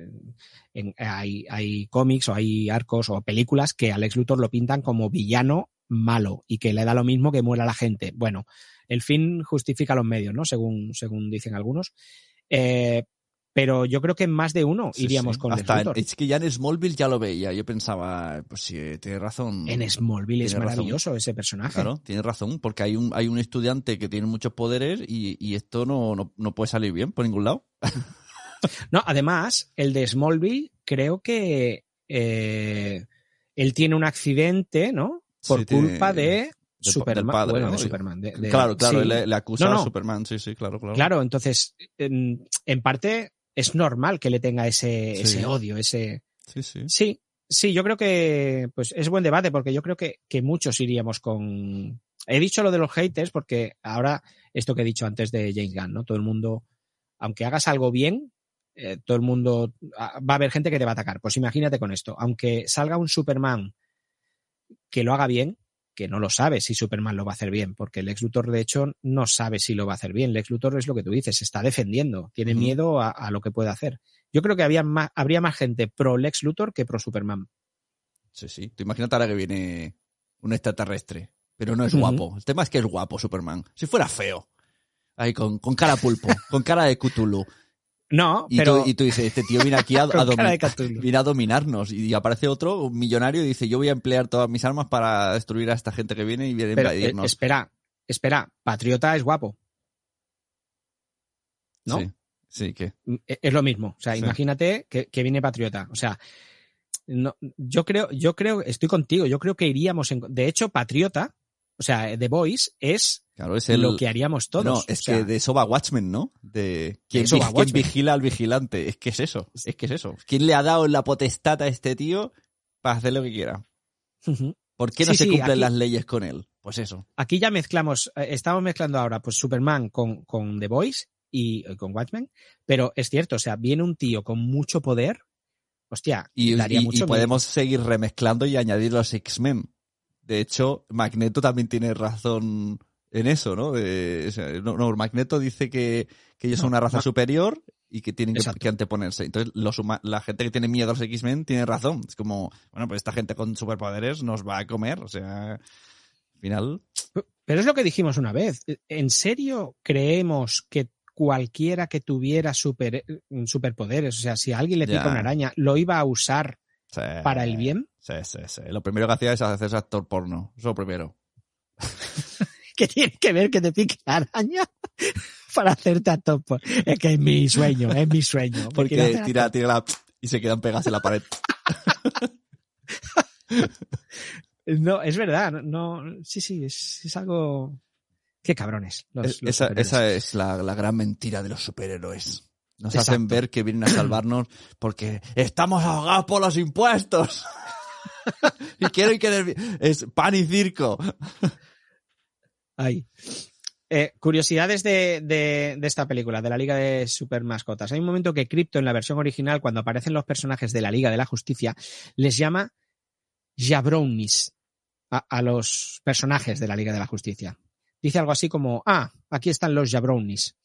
en- hay, hay cómics o hay arcos o películas que a Lex Luthor lo pintan como villano malo y que le da lo mismo que muera la gente. Bueno, el fin justifica los medios, ¿no? Según, según dicen algunos. Eh, pero yo creo que más de uno Sí, iríamos sí. con Lex Hasta Luthor. es que ya en Smallville ya lo veía. Yo pensaba, pues sí, tiene razón. En Smallville es razón. maravilloso ese personaje. Claro, tienes razón, porque hay un, hay un estudiante que tiene muchos poderes y, y esto no, no, no puede salir bien por ningún lado. No, además, el de Smallville, creo que eh, él tiene un accidente, ¿no? Por Sí, tiene- culpa de Superman. del padre, bueno, ¿no? de Superman. de- de- claro, claro, sí. le, le acusa No, no, a Superman, sí, sí, claro, claro. Claro, entonces, en, en parte es normal que le tenga ese, Sí. ese odio, ese. Sí, sí. Sí, sí, yo creo que pues es buen debate porque yo creo que, que muchos iríamos con. He dicho lo de los haters porque ahora esto que he dicho antes de James Gunn, ¿no? Todo el mundo, aunque hagas algo bien, eh, todo el mundo ah, va a haber gente que te va a atacar. Pues imagínate con esto, aunque salga un Superman que lo haga bien, que no lo sabe si Superman lo va a hacer bien, porque Lex Luthor de hecho no sabe si lo va a hacer bien. Lex Luthor es lo que tú dices, se está defendiendo, tiene miedo a, a lo que puede hacer. Yo creo que había más, habría más gente pro Lex Luthor que pro Superman. Sí, sí. Tú imagínate ahora que viene un extraterrestre, pero no es guapo. El tema es que es guapo Superman. Si fuera feo, ahí con, con cara pulpo, con cara de Cthulhu. No, Y, pero tú, y tú dices, este tío viene aquí a, a domi- viene dominarnos. Y aparece otro, un millonario, y dice, yo voy a emplear todas mis armas para destruir a esta gente que viene y viene a pero, eh, espera, espera, Patriota es guapo. ¿no? Sí, sí, que E- Es lo mismo. O sea, Sí. imagínate que, que viene Patriota. O sea, no, yo creo, yo creo, estoy contigo, yo creo que iríamos en. De hecho, Patriota, o sea, The Voice es Claro, es el... lo que haríamos todos. No, es O sea, que de eso va Watchmen, ¿no? De quién, vi- vigila al vigilante. Es que es eso, es que es eso. ¿Quién le ha dado la potestad a este tío para hacer lo que quiera? ¿Por qué no Sí, se sí, cumplen aquí- las leyes con él? Pues eso. Aquí ya mezclamos, eh, estamos mezclando ahora pues Superman con, con The Voice y eh, con Watchmen, pero es cierto, o sea, viene un tío con mucho poder, hostia, Y, daría y- y mucho podemos seguir remezclando y añadir los X-Men. De hecho, Magneto también tiene razón en eso, ¿no? De- o sea, no, no, Magneto dice que, que ellos son una raza superior y que tienen que, anteponerse. Entonces, los la gente que tiene miedo a los X-Men tiene razón. Es como, bueno, pues esta gente con superpoderes nos va a comer. O sea, al final, Pero es lo que dijimos una vez. ¿En serio creemos que cualquiera que tuviera super, superpoderes, o sea, si a alguien le pica una araña, lo iba a usar sí, para el bien? Sí, sí, sí. Lo primero que hacía es hacerse actor porno. Eso lo primero. ¿Qué tiene que ver que te pique la araña para hacerte a topo? Es que es mi sueño, es mi sueño. Porque tira, tira la... y se quedan pegadas en la pared. No, es verdad, no, sí, sí, es, es algo... Qué cabrones. Los, Es- los esa, esa es la, la gran mentira de los superhéroes. Nos Exacto. hacen ver que vienen a salvarnos porque estamos ahogados por los impuestos. y quiero que es pan y circo. Eh, curiosidades de, esta película, de la Liga de Super Mascotas. Hay un momento que Crypto, en la versión original, cuando aparecen los personajes de la Liga de la Justicia, les llama Jabrownis. a, a los personajes de la Liga de la Justicia. Dice algo así como, ah, aquí están los jabronis.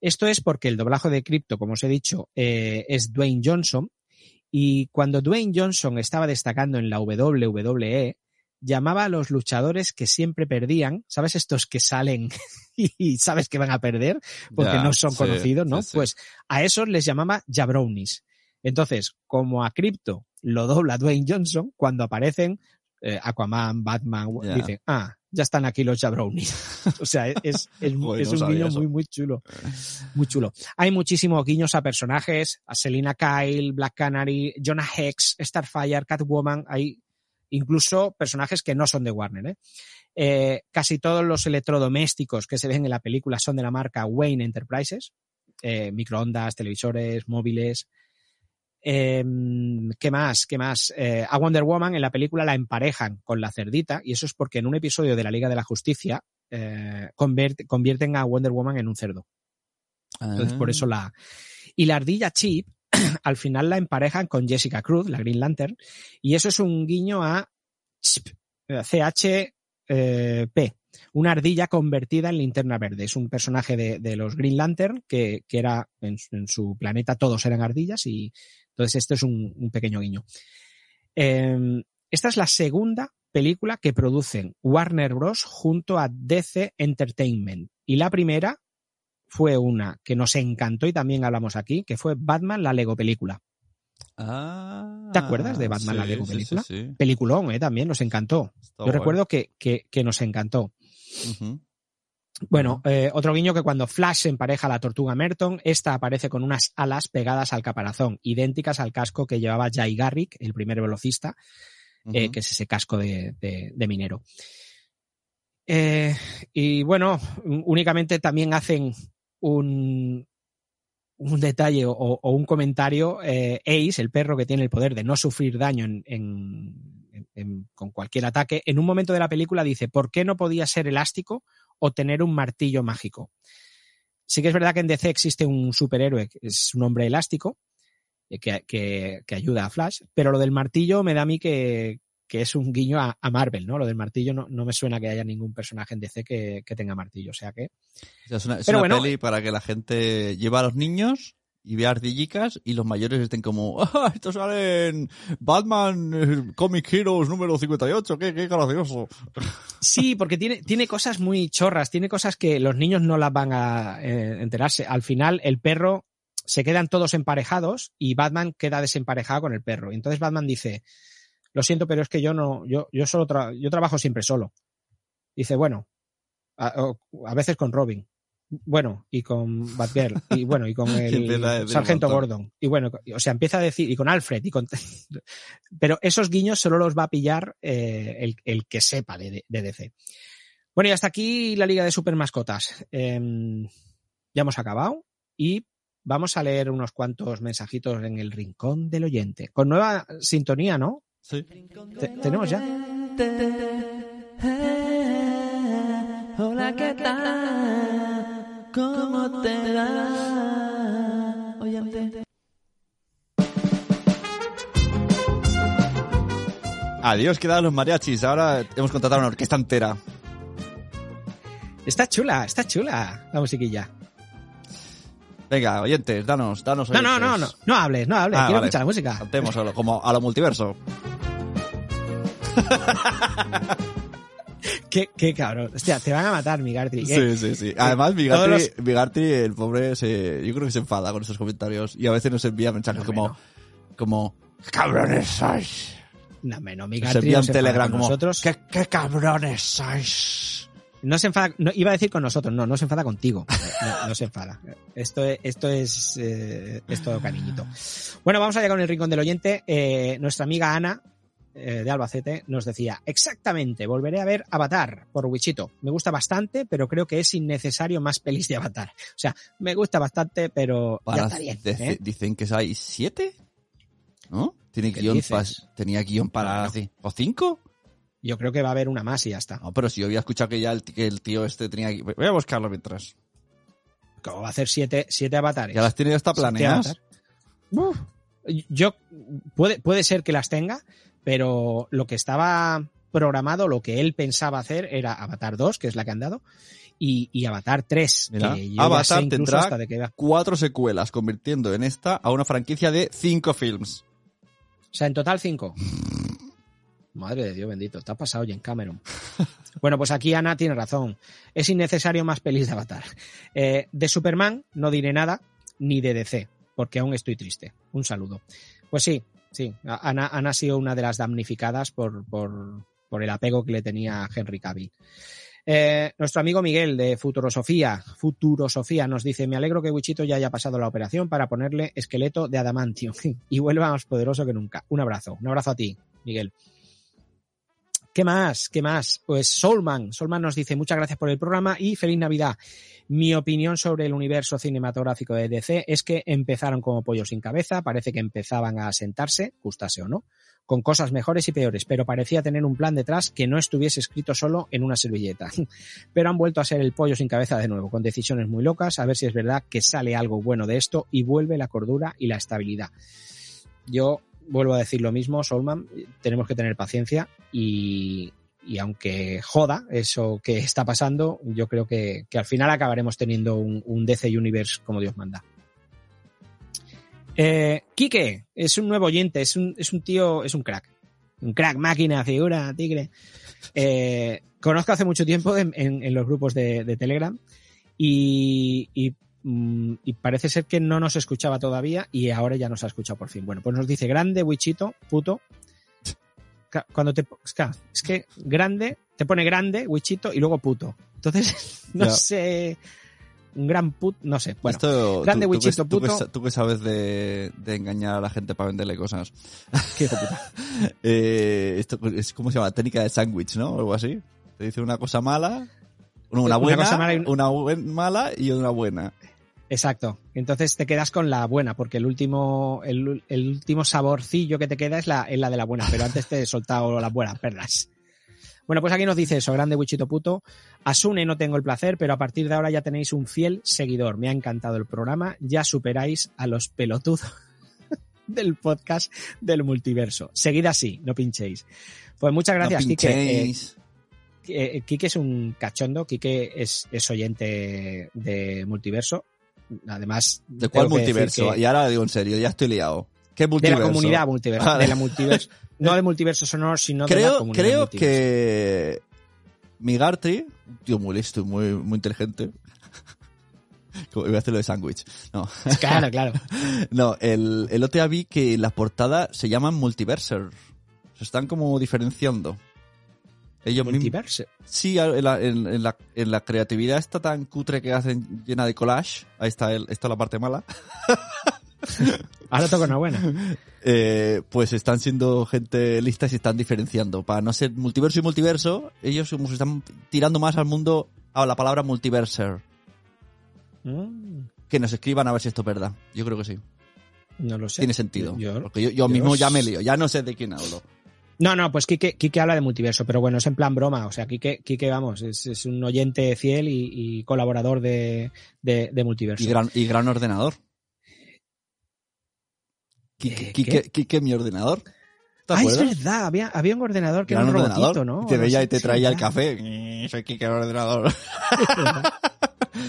Esto es porque el doblaje de Crypto, como os he dicho, eh, es Dwayne Johnson. Y cuando Dwayne Johnson estaba destacando en la WWE, llamaba a los luchadores que siempre perdían, ¿sabes? Estos que salen y sabes que van a perder porque no son sí, conocidos, ¿no? sí, sí. Pues a esos les llamaba jabronis. Entonces, como a Crypto lo dobla Dwayne Johnson, cuando aparecen eh, Aquaman, Batman, dicen, ah, ya están aquí los jabronis. o sea, es, es, Joder, es no un guiño eso. muy, muy chulo. Muy chulo. Hay muchísimos guiños a personajes, a Selina Kyle, Black Canary, Jonah Hex, Starfire, Catwoman, hay incluso personajes que no son de Warner. ¿eh? Eh, casi todos los electrodomésticos que se ven en la película son de la marca Wayne Enterprises, eh, microondas, televisores, móviles. Eh, ¿Qué más? ¿Qué más? Eh, a Wonder Woman en la película la emparejan con la cerdita y eso es porque en un episodio de la Liga de la Justicia eh, convierte- convierten a Wonder Woman en un cerdo. Entonces, por Ah. eso la. Y la ardilla Chip, al final la emparejan con Jessica Cruz, la Green Lantern, y eso es un guiño a Chip, eh, CHP, una ardilla convertida en linterna verde. Es un personaje de, los Green Lantern que, era en, su- planeta todos eran ardillas y entonces esto es un, pequeño guiño. Eh, esta es la segunda película que producen Warner Bros. junto a DC Entertainment. Y la primera fue una que nos encantó y también hablamos aquí, que fue Batman, la Lego película. Ah, ¿Te acuerdas de Batman, la Lego sí, película? Sí. Peliculón, ¿eh? También nos encantó. Está Yo guay. recuerdo que, que, que nos encantó. Bueno, eh, otro guiño que cuando Flash se empareja a la tortuga Merton, esta aparece con unas alas pegadas al caparazón, idénticas al casco que llevaba Jay Garrick, el primer velocista, eh, que es ese casco de, de- de minero. Eh, y bueno, únicamente también hacen un, un detalle o, un comentario. eh, Ace, el perro que tiene el poder de no sufrir daño con cualquier ataque, en un momento de la película dice, ¿por qué no podía ser elástico o tener un martillo mágico? Sí que es verdad que en DC existe un superhéroe, es un hombre elástico, eh, que, que- que ayuda a Flash, pero lo del martillo me da a mí que, que es un guiño a, a Marvel, ¿no? Lo del martillo no, no me suena que haya ningún personaje en DC que, que tenga martillo, o sea que... Es una, es Pero una bueno, peli para que la gente lleve a los niños y vea ardillicas y los mayores estén como, ¡ah, esto sale en Batman eh, Comic Heroes número 58! ¡Qué, qué gracioso! Sí, porque tiene, tiene cosas muy chorras, tiene cosas que los niños no las van a eh, enterarse. Al final, el perro se quedan todos emparejados y Batman queda desemparejado con el perro. Y entonces Batman dice, lo siento, pero es que yo no, yo, yo solo tra- yo trabajo siempre solo. Dice, bueno, a, veces con Robin. Bueno, y con Batgirl, y bueno, y con el Sargento. Gordon. Y bueno, o sea, empieza a decir, y con Alfred, y con... Pero esos guiños solo los va a pillar eh, el, el que sepa de, de DC. Bueno, y hasta aquí la Liga de Super Mascotas. Em, ya hemos acabado y vamos a leer unos cuantos mensajitos en el rincón del oyente. Con nueva sintonía, ¿no? Sí. Te- ¿Tenemos ya? Hola, ¿qué tal? ¿Cómo te va? Oyente. Adiós, quedan los mariachis. Ahora hemos contratado una orquesta entera. Está chula, está chula la musiquilla. Venga, oyentes, danos, danos No, no, oyentes. no, no, no hables, no hables, Ah, quiero vale. escuchar la música. Saltemos como a lo multiverso. Qué, qué cabrón. Hostia, te van a matar, Migarty. ¿eh? Sí, sí, sí. Además, Bigarty, los- el pobre, se, yo creo que se enfada con esos comentarios y a veces nos envía mensajes como, como, cabrones sois. No, no, envía no enfada telegram como, nosotros. ¿qué, qué cabrones sois. No se enfada, no, iba a decir con nosotros, no, no se enfada contigo. No, no se enfada. Esto es, esto es, eh, es todo cariñito. Bueno, vamos allá con el rincón del oyente. Eh, nuestra amiga Ana, eh, de Albacete, nos decía, exactamente, volveré a ver Avatar por Wichito. Me gusta bastante, pero creo que es innecesario más pelis de Avatar. O sea, me gusta bastante, pero ya Para- está bien. dice- ¿eh? Dicen que hay siete, ¿no? Tiene ¿Qué guion tenía guion para, No, no. así, ¿o cinco? Yo creo que va a haber una más y ya está. No, pero si yo había escuchado que ya el, que el tío este tenía, gui- voy a buscarlo mientras. ¿Cómo va a hacer siete, siete avatares? Ya las tiene Siete planeadas. Uf. Yo, puede, puede ser que las tenga, pero lo que estaba programado, lo que él pensaba hacer era Avatar 2, que es la que han dado, y, y Avatar 3. Mira, que yo ya sé Avatar tendrá hasta de va. cuatro secuelas, convirtiendo en esta a una franquicia de cinco films. O sea, en total cinco. Madre de Dios bendito, te ha pasado Jen Cameron. Bueno, pues aquí Ana tiene razón. Es innecesario más pelis de Avatar. Eh, de Superman no diré nada, ni de DC, porque aún estoy triste. Un saludo. Pues sí, sí, Ana, ha sido una de las damnificadas por, por, por el apego que le tenía a Henry Cavill. Eh, nuestro amigo Miguel de Futurosofía, Futurosofía nos dice, me alegro que Wichito ya haya pasado la operación para ponerle esqueleto de adamantio y vuelva más poderoso que nunca. Un abrazo, un abrazo a ti, Miguel. ¿Qué más? ¿Qué más? Pues Soulman. Soulman nos dice muchas gracias por el programa y feliz Navidad. Mi opinión sobre el universo cinematográfico de DC es que empezaron como pollo sin cabeza, parece que empezaban a sentarse, gustase o no, con cosas mejores y peores, pero parecía tener un plan detrás que no estuviese escrito solo en una servilleta. Pero han vuelto a ser el pollo sin cabeza de nuevo, con decisiones muy locas, a ver si es verdad que sale algo bueno de esto y vuelve la cordura y la estabilidad. Yo vuelvo a decir lo mismo, Solman, tenemos que tener paciencia y, y aunque joda eso que está pasando, yo creo que, que al final acabaremos teniendo un, DC Universe como Dios manda. Eh, Quique es un nuevo oyente, es un, es un tío, es un crack. Un crack, máquina, figura, tigre. Eh, conozco hace mucho tiempo en, en- los grupos de, de Telegram y, y, y parece ser que no nos escuchaba todavía y ahora ya nos ha escuchado por fin. Bueno, pues nos dice grande, Wichito, puto. Cuando te, es que- grande, te pone grande, Wichito y luego puto. Entonces, no Ya. sé, un gran puto, no sé. Bueno, Esto, grande, tú, tú que- Wichito, tú que puto. tú que sabes de, de engañar a la gente para venderle cosas. Qué puta. Eh, esto es como se llama, técnica de sándwich, ¿no? O algo así. Te dice una cosa mala, una Una buena, mala y una buen- mala y una buena. Exacto. Entonces te quedas con la buena, porque el último, el, el último saborcillo que te queda es la, es la de la buena, pero antes te he soltado las buenas perlas. Bueno, pues aquí nos dice eso, grande Wichito puto. Asune no tengo el placer, pero a partir de ahora ya tenéis un fiel seguidor. Me ha encantado el programa. Ya superáis a los pelotudos del podcast del multiverso. Seguid así, no pinchéis. Pues muchas gracias, no. Eh, eh, Quique es un cachondo, Quique es, es oyente de multiverso. Además, ¿De cuál multiverso? que- Y ahora digo en serio, ya estoy liado. ¿Qué de multiverso? la comunidad multiverso. De la multiverso. No de multiverso sonoro, sino de la creo comunidad creo multiverso. que Migartri, un tío muy listo y muy, muy inteligente. Voy a hacerlo de sándwich. No. Claro, claro. No, el, el otro día vi que las portadas se llaman multiverser. Se están como diferenciando. Ellos mismos. Sí, en la, en- en la- en la creatividad esta tan cutre que hacen llena de collage. Ahí está, el, esta es la parte mala. Ahora toca una buena. Eh, pues están siendo gente lista y se están diferenciando. Para no ser multiverso y multiverso, ellos se están tirando más al mundo a la palabra multiverser. Mm, Que nos escriban a ver si esto es verdad. Yo creo que sí. no lo sé. Tiene sentido. Yo- Porque yo, yo yo mismo ya me lío. Ya no sé de quién hablo. No, no, pues Quique, Quique habla de multiverso, pero bueno, es en plan broma. O sea, Quique, Quique vamos, es, es un oyente fiel y, y colaborador de, de, de multiverso. Y gran, y gran ordenador. Quique, Eh, Quique. Quique, mi ordenador. ¿Te Ah, es verdad, había, había un ordenador que Gran era un ordenador. robotito, ¿no? Te veía y te sí, traía el café. Soy Quique el ordenador.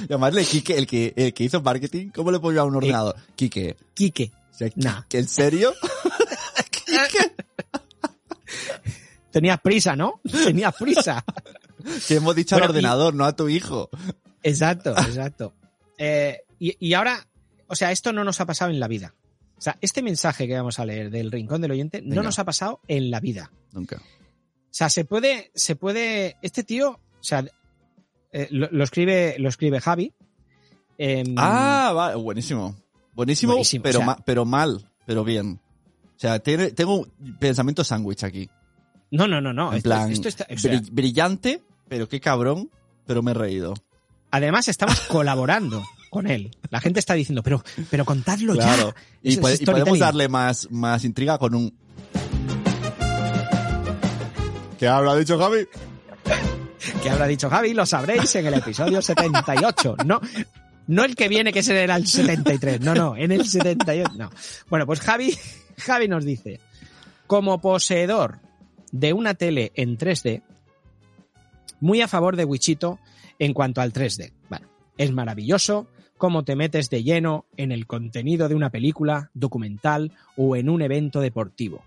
Llamarle Quique, el que, el que hizo marketing, ¿cómo le ponía a un ordenador? Quique. Quique. O sea, Nah. Quique, ¿En serio? Tenías prisa, ¿no? Tenías prisa. Que hemos dicho Bueno, al y- ordenador, no a tu hijo. Exacto, exacto. Eh, y, y ahora, o sea, esto no nos ha pasado en la vida. O sea, este mensaje que vamos a leer del rincón del oyente no nos ha pasado en la vida. Nunca. O sea, se puede, se puede, este tío, o sea, eh, lo, lo escribe, lo escribe Javi. em, Ah, va, buenísimo. Buenísimo, Buenísimo, pero, o sea- ma- pero mal, pero bien. O sea, tengo un pensamiento sándwich aquí. no, no, no, no. en esto- plan, esto está- o sea, bri- brillante, pero qué cabrón, pero me he reído. además estamos colaborando con él. La gente está diciendo, pero, pero contadlo Claro. ya. Y, puede- y podemos darle más, más intriga con un... ¿Qué habrá dicho Javi? que habrá dicho Javi, lo sabréis en el episodio 78. No, no el que viene, que será el 73. No, no, en el 78. No. Bueno, pues Javi, Javi nos dice, como poseedor de una tele en 3D muy a favor de Wichito en cuanto al 3D. Bueno, es maravilloso cómo te metes de lleno en el contenido de una película, documental o en un evento deportivo.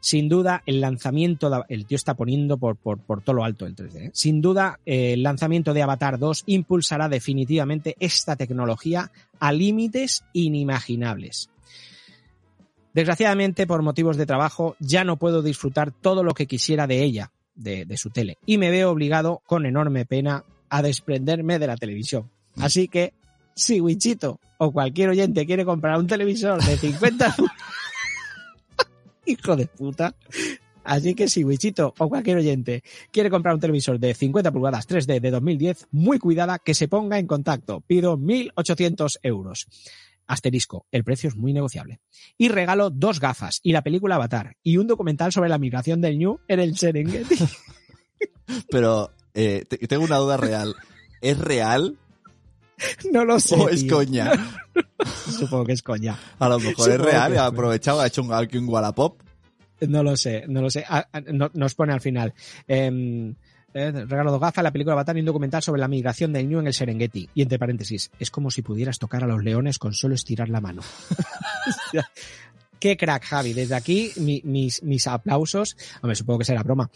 Sin duda, el lanzamiento, de- el tío está poniendo por, por, por todo lo alto el 3D. ¿eh? Sin duda, eh, el lanzamiento de Avatar 2 impulsará definitivamente esta tecnología a límites inimaginables. Desgraciadamente, por motivos de trabajo, ya no puedo disfrutar todo lo que quisiera de ella, de, su tele, y me veo obligado, con enorme pena, a desprenderme de la televisión. Así que, si Wichito o cualquier oyente quiere comprar un televisor de 50 hijo de puta. Así que si Wichito o cualquier oyente quiere comprar un televisor de 50 pulgadas 3D de 2010, muy cuidada que se ponga en contacto. Pido 1.800 euros. Asterisco, el precio es muy negociable. Y regalo dos gafas y la película Avatar y un documental sobre la migración del ñu en el Serengeti. Pero eh, te- tengo una duda real. ¿Es real No lo sé. o es tío. coña? Supongo que es coña. A lo mejor es real ha es aprovechado, ha hecho un, un Wallapop. No lo sé, no lo sé. Ah, ah, no- nos pone al final. em, eh, regalo de gafas, la película Avatar y un documental sobre la migración del ñu en el Serengeti. Y entre paréntesis, es como si pudieras tocar a los leones con solo estirar la mano. Qué crack, Javi. Desde aquí, mi- mis, mis aplausos. Hombre, supongo que será broma.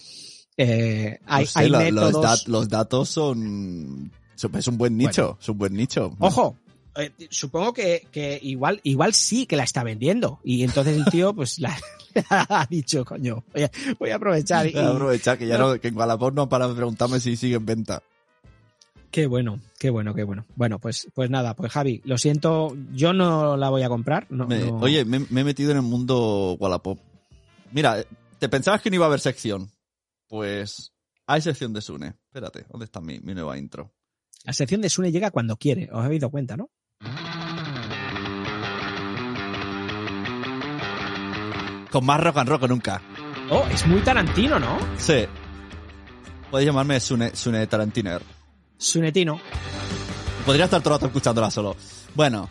Eh, hay, No sé, hay lo- métodos. los, dat- los datos son... son- Es un buen nicho, es un buen nicho. Ojo, eh, supongo que, que igual, igual sí que la está vendiendo. Y entonces el tío, pues, la, ha dicho, coño, voy a, voy a aprovechar. Voy a aprovechar que ya no, que en Wallapop no para preguntarme si sigue en venta. Qué bueno, qué bueno, qué bueno. Bueno, pues, pues nada, pues Javi, lo siento, yo no la voy a comprar. No, Me- no- Oye, me, me he metido en el mundo Wallapop. Mira, ¿te pensabas que no iba a haber sección? Pues hay sección de Sune. Espérate, ¿dónde está mi, mi nueva intro? la sección de Sune llega cuando quiere, os habéis dado cuenta, ¿no? Con más rock and roll que nunca. Oh, es muy Tarantino, ¿no? Sí. Podéis llamarme Sune, Sune Tarantiner. Sunetino. Podría estar todo el rato escuchándola solo. Bueno,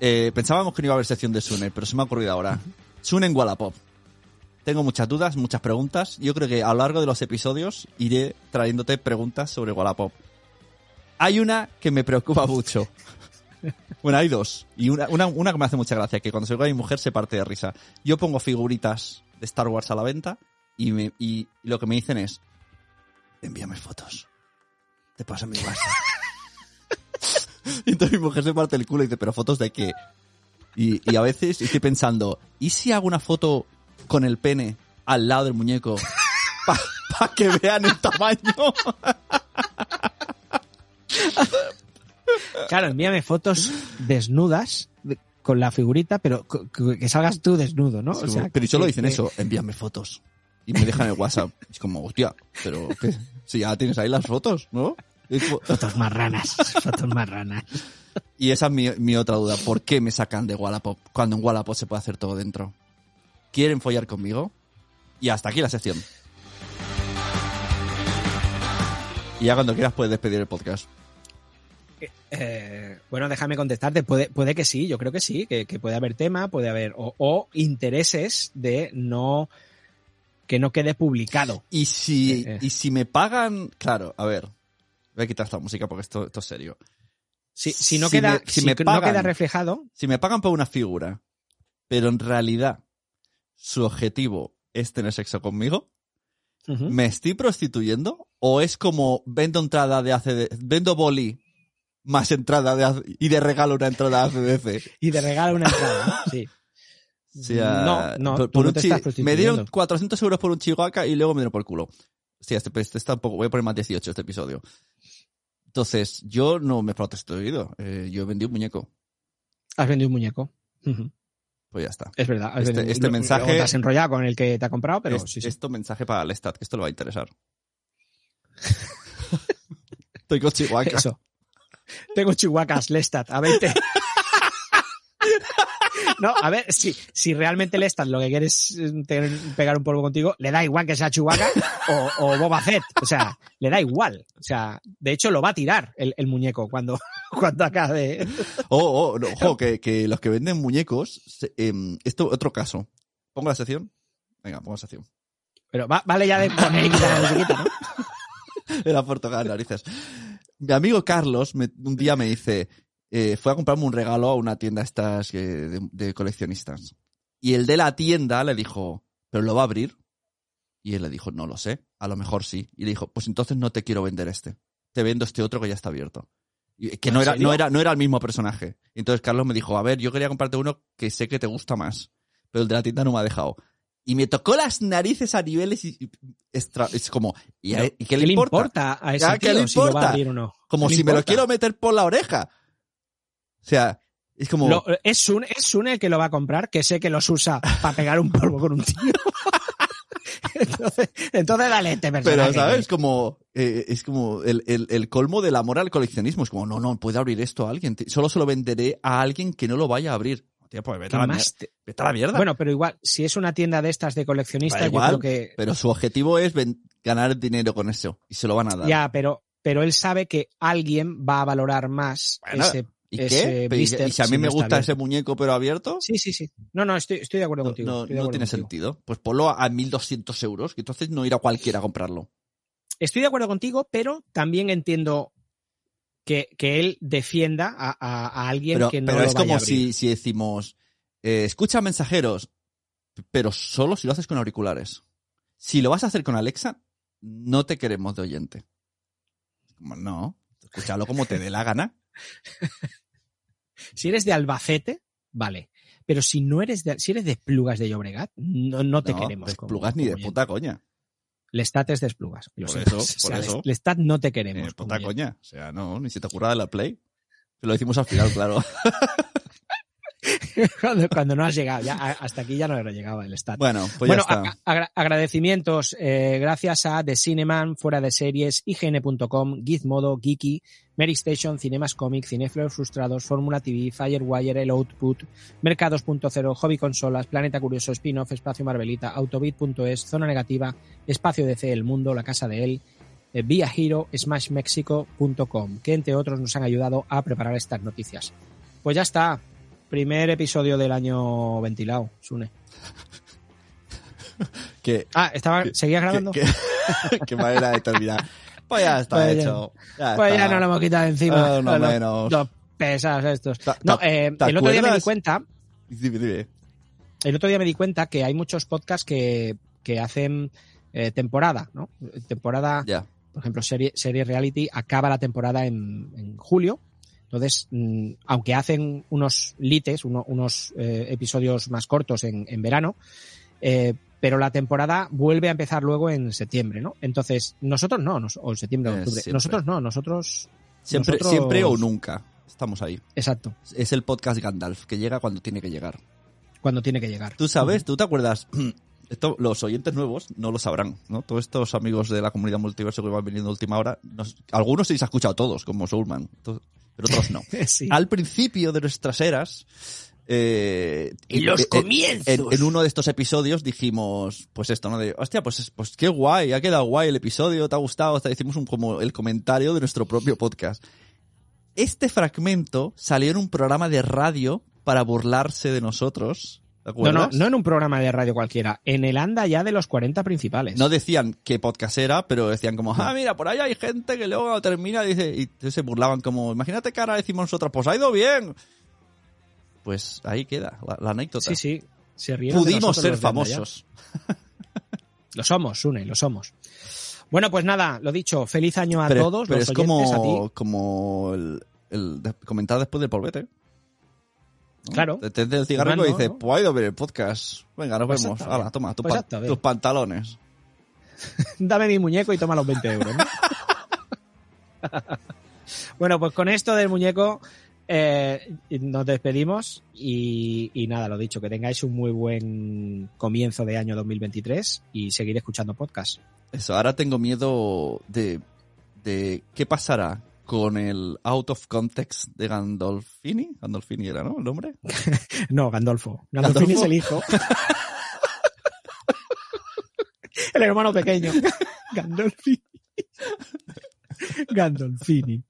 eh, pensábamos que no iba a haber sección de Sune, pero se me ha ocurrido ahora. Sune en Wallapop. Tengo muchas dudas, muchas preguntas. Yo creo que a lo largo de los episodios iré trayéndote preguntas sobre Wallapop. Hay una que me preocupa mucho. Bueno, hay dos. Y una, una, una que me hace mucha gracia, que cuando se lo a mi mujer se parte de risa. Yo pongo figuritas de Star Wars a la venta y, me, y lo que me dicen es, envíame fotos. Te paso mi WhatsApp. Y entonces mi mujer se parte el culo y dice, ¿pero fotos de qué? Y, y a veces estoy pensando, ¿y si hago una foto con el pene al lado del muñeco para que vean el tamaño? Claro, envíame fotos desnudas de- con la figurita, pero que salgas tú desnudo, ¿no? O sea, pero solo que- dicen que- eso, envíame fotos. Y me dejan el WhatsApp. Es como, hostia, pero ¿qué? si ya tienes ahí las fotos, ¿no? Fotos marranas, fotos marranas. Y esa es mi, mi otra duda. ¿Por qué me sacan de Wallapop cuando en Wallapop se puede hacer todo dentro? ¿Quieren follar conmigo? Y hasta aquí la sección. Y ya cuando quieras puedes despedir el podcast. Eh, bueno, déjame contestarte. Puede, puede que sí, yo creo que sí, que, que puede haber tema, puede haber o, o intereses de no que no quede publicado. Y si, Eh, eh. y si me pagan, claro, a ver, voy a quitar esta música porque esto, esto es serio. Si, si no Si queda, me- si me no pagan- queda reflejado, Si me pagan por una figura, pero en realidad su objetivo es tener sexo conmigo, ¿me estoy prostituyendo? ¿O es como vendo entrada de ACD, vendo boli más entrada de y de regalo una entrada de ACDC? y te regala una entrada, ¿no? Sí. O sea, no, no, por- no un te estás me dieron 400 euros por un chihuahua y luego me dieron por culo. Sí, este, este está un poco, voy a poner más 18 este episodio. Entonces, yo no me he prostituido, eh, yo he vendido un muñeco. Has vendido un muñeco. Pues ya está. Es verdad. Este- vendido- este mensaje- Te has enrollado con el que te ha comprado, pero Es- sí, sí. Esto mensaje para Lestat, que esto le va a interesar. Estoy con chihuahua. Eso. Tengo chihuahuas, Lestat, a 20. No, a ver, si, si realmente Lestat lo que quiere es eh, tener- pegar un polvo contigo, le da igual que sea Chewbacca o, o Boba Fett. O sea, le da igual. O sea, de hecho lo va a tirar el, el muñeco cuando, cuando acabe. Oh, oh, no, ojo, que, que los que venden muñecos, em, esto otro caso. ¿Pongo la sección? Venga, pongo la sección. Pero va- vale ya de poner y quitar la musiquita, ¿no? Era por tocar narices. Mi amigo Carlos me- un día me dice, eh, fue a comprarme un regalo a una tienda estas que- de, de coleccionistas. Y el de la tienda le dijo, ¿pero lo va a abrir? Y él le dijo, no lo sé, a lo mejor sí. Y le dijo, pues entonces no te quiero vender este. Te vendo este otro que ya está abierto. Y que no ¿En era, no, era, no era el mismo personaje. Y entonces Carlos me dijo, a ver, yo quería comprarte uno que sé que te gusta más. Pero el de la tienda no me ha dejado. Y me tocó las narices a niveles y, y- extra- es como, ¿y, a- y qué le importa? a ese ¿qué tío le si lo va a importa? abrir o no? Como ¿Qué le si me lo importa? quiero meter por la oreja. O sea, es como... Lo- es Sun, es Sun el que lo va a comprar, que sé que los usa para pegar un polvo con un tío. entonces, entonces dale este pero, ¿sabes? Como, eh, es como el, el- el colmo del amor al coleccionismo. Es como, no, no, puede abrir esto a alguien. Solo se lo venderé a alguien que no lo vaya a abrir. Tío, pues vete ¿Qué a la, más mier- te- vete a la mierda. Bueno, pero igual, si es una tienda de estas de coleccionistas, Da yo igual, creo que pero su objetivo es ven- ganar dinero con eso. Y se lo van a dar. ya, pero, pero él sabe que alguien va a valorar más Bueno, ese, ¿Y ese qué? ¿y- blister ¿Y si a mí me gusta ese muñeco pero abierto? Sí, sí, sí. No, no, estoy, estoy de acuerdo No, contigo. no- tiene contigo. sentido. Pues ponlo a 1200 euros, que entonces no irá cualquiera a comprarlo. Estoy de acuerdo contigo, pero también entiendo que, que él defienda a, a- a alguien Pero, que no pero lo es vaya como a si, si decimos, eh, escucha mensajeros, pero solo si lo haces con auriculares. Si lo vas a hacer con Alexa, no te queremos de oyente. Como, no, escúchalo como te dé la gana. Si eres de Albacete, vale. Pero si no eres de, si eres de Esplugas de Llobregat, no, no te no, queremos. de como- Esplugas ni de oyente. puta coña. Lestat es de Esplugas. lo Por siento. eso, O sea, eso. Lestat no te queremos. como puta coña. O sea, no, ni se te ocurra de la Play. Lo decimos al final, claro. cuando, cuando no has llegado, ya, hasta aquí ya no he llegado el Stat. bueno, pues bueno, ya está. agra- agradecimientos eh, gracias a The Cineman, Fuera de Series, IGN.com, Gizmodo, Geeky, Mary Station, Cinemas Comic, Cineflores Frustrados, Fórmula TV, Firewire, El Output, Mercados.0, Hobby Consolas, Planeta Curioso, Spin-Off, Espacio Marvelita, Autobit.es, Zona Negativa, Espacio DC El Mundo, La Casa de Él, eh, Via Hero, SmashMexico.com, que entre otros nos han ayudado a preparar estas noticias. Pues ya está. Primer episodio del año ventilado, Sune. Que, Ah, estaba, ¿seguías grabando? qué manera de terminar. Pues ya está Pues hecho. Ya pues ya está. no lo hemos quitado encima. No Los- menos. Los pesados estos. Ta- No, eh, ¿te el otro día me di cuenta, Dime, dime. el otro día me di cuenta que hay muchos podcasts que, que hacen eh, temporada, ¿no? Temporada, Ya. por ejemplo, serie, serie reality acaba la temporada en, en julio. Entonces, mm, aunque hacen unos lites, uno- unos eh, episodios más cortos en, en verano, eh, pero la temporada vuelve a empezar luego en septiembre, ¿no? Entonces, nosotros no, nos- o en septiembre o Eh, octubre. siempre. Nosotros no, nosotros. Siempre, nosotros- siempre o nunca. Estamos ahí. Exacto, Es el podcast Gandalf, que llega cuando tiene que llegar. cuando tiene que llegar. Tú sabes, tú te acuerdas, esto, los oyentes nuevos no lo sabrán, ¿no? Todos estos amigos de la comunidad multiverso que van viniendo a última hora, nos- algunos sí se ha escuchado todos, como Soulman, pero otros no. Sí. Al principio de nuestras eras, eh, En los eh, comienzos. En, en uno de estos episodios dijimos, pues esto, ¿no? De, hostia, pues, pues qué guay, ha quedado guay el episodio, te ha gustado, hasta hicimos un, como el comentario de nuestro propio podcast. Este fragmento salió en un programa de radio para burlarse de nosotros. ¿Te No, no, no en un programa de radio cualquiera, en el anda ya de los 40 principales. No decían qué podcast era, pero decían como, ah, mira, por ahí hay gente que luego termina dice, y se burlaban como, imagínate que ahora decimos nosotros, pues ha ido bien. Pues ahí queda la, la anécdota. sí, sí. Se Pudimos ser los famosos. Lo somos, Sune, lo somos. Bueno, pues nada, lo dicho, feliz año a pero todos, pero los es oyentes, a como, ti. como el, el comentar después del polvete. ¿no? Claro. Te el cigarro y Fernando, dice, ¿no? pues ha ido a ver el podcast. Venga, nos Pues vemos. Hala, toma, tu Pues pa- tus pantalones. Dame mi muñeco y toma los 20 euros. ¿no? bueno, pues con esto del muñeco eh, nos despedimos y, y nada, lo dicho, que tengáis un muy buen comienzo de año 2023 y seguir escuchando podcast. Eso, ahora tengo miedo de, de qué pasará con el out of context de Gandolfini. Gandolfini era, ¿no? El nombre. No, Gandolfo. Gandolfini es el hijo. el hermano pequeño. Gandolfini. Gandolfini.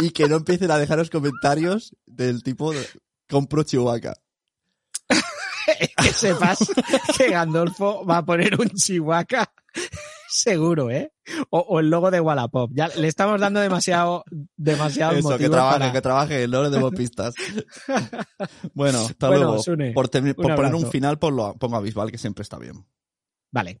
Y que no empiecen a dejaros comentarios del tipo de, compro Chewbacca. que sepas que Gandolfo va a poner un chihuahua seguro, ¿eh? O, o el logo de Wallapop. Ya le estamos dando demasiado, demasiado Eso, que trabaje, para- que trabaje, no le demos pistas. bueno, hasta Bueno, luego. Sune, por un poner un final, pongo a Bisbal, que siempre está bien. Vale.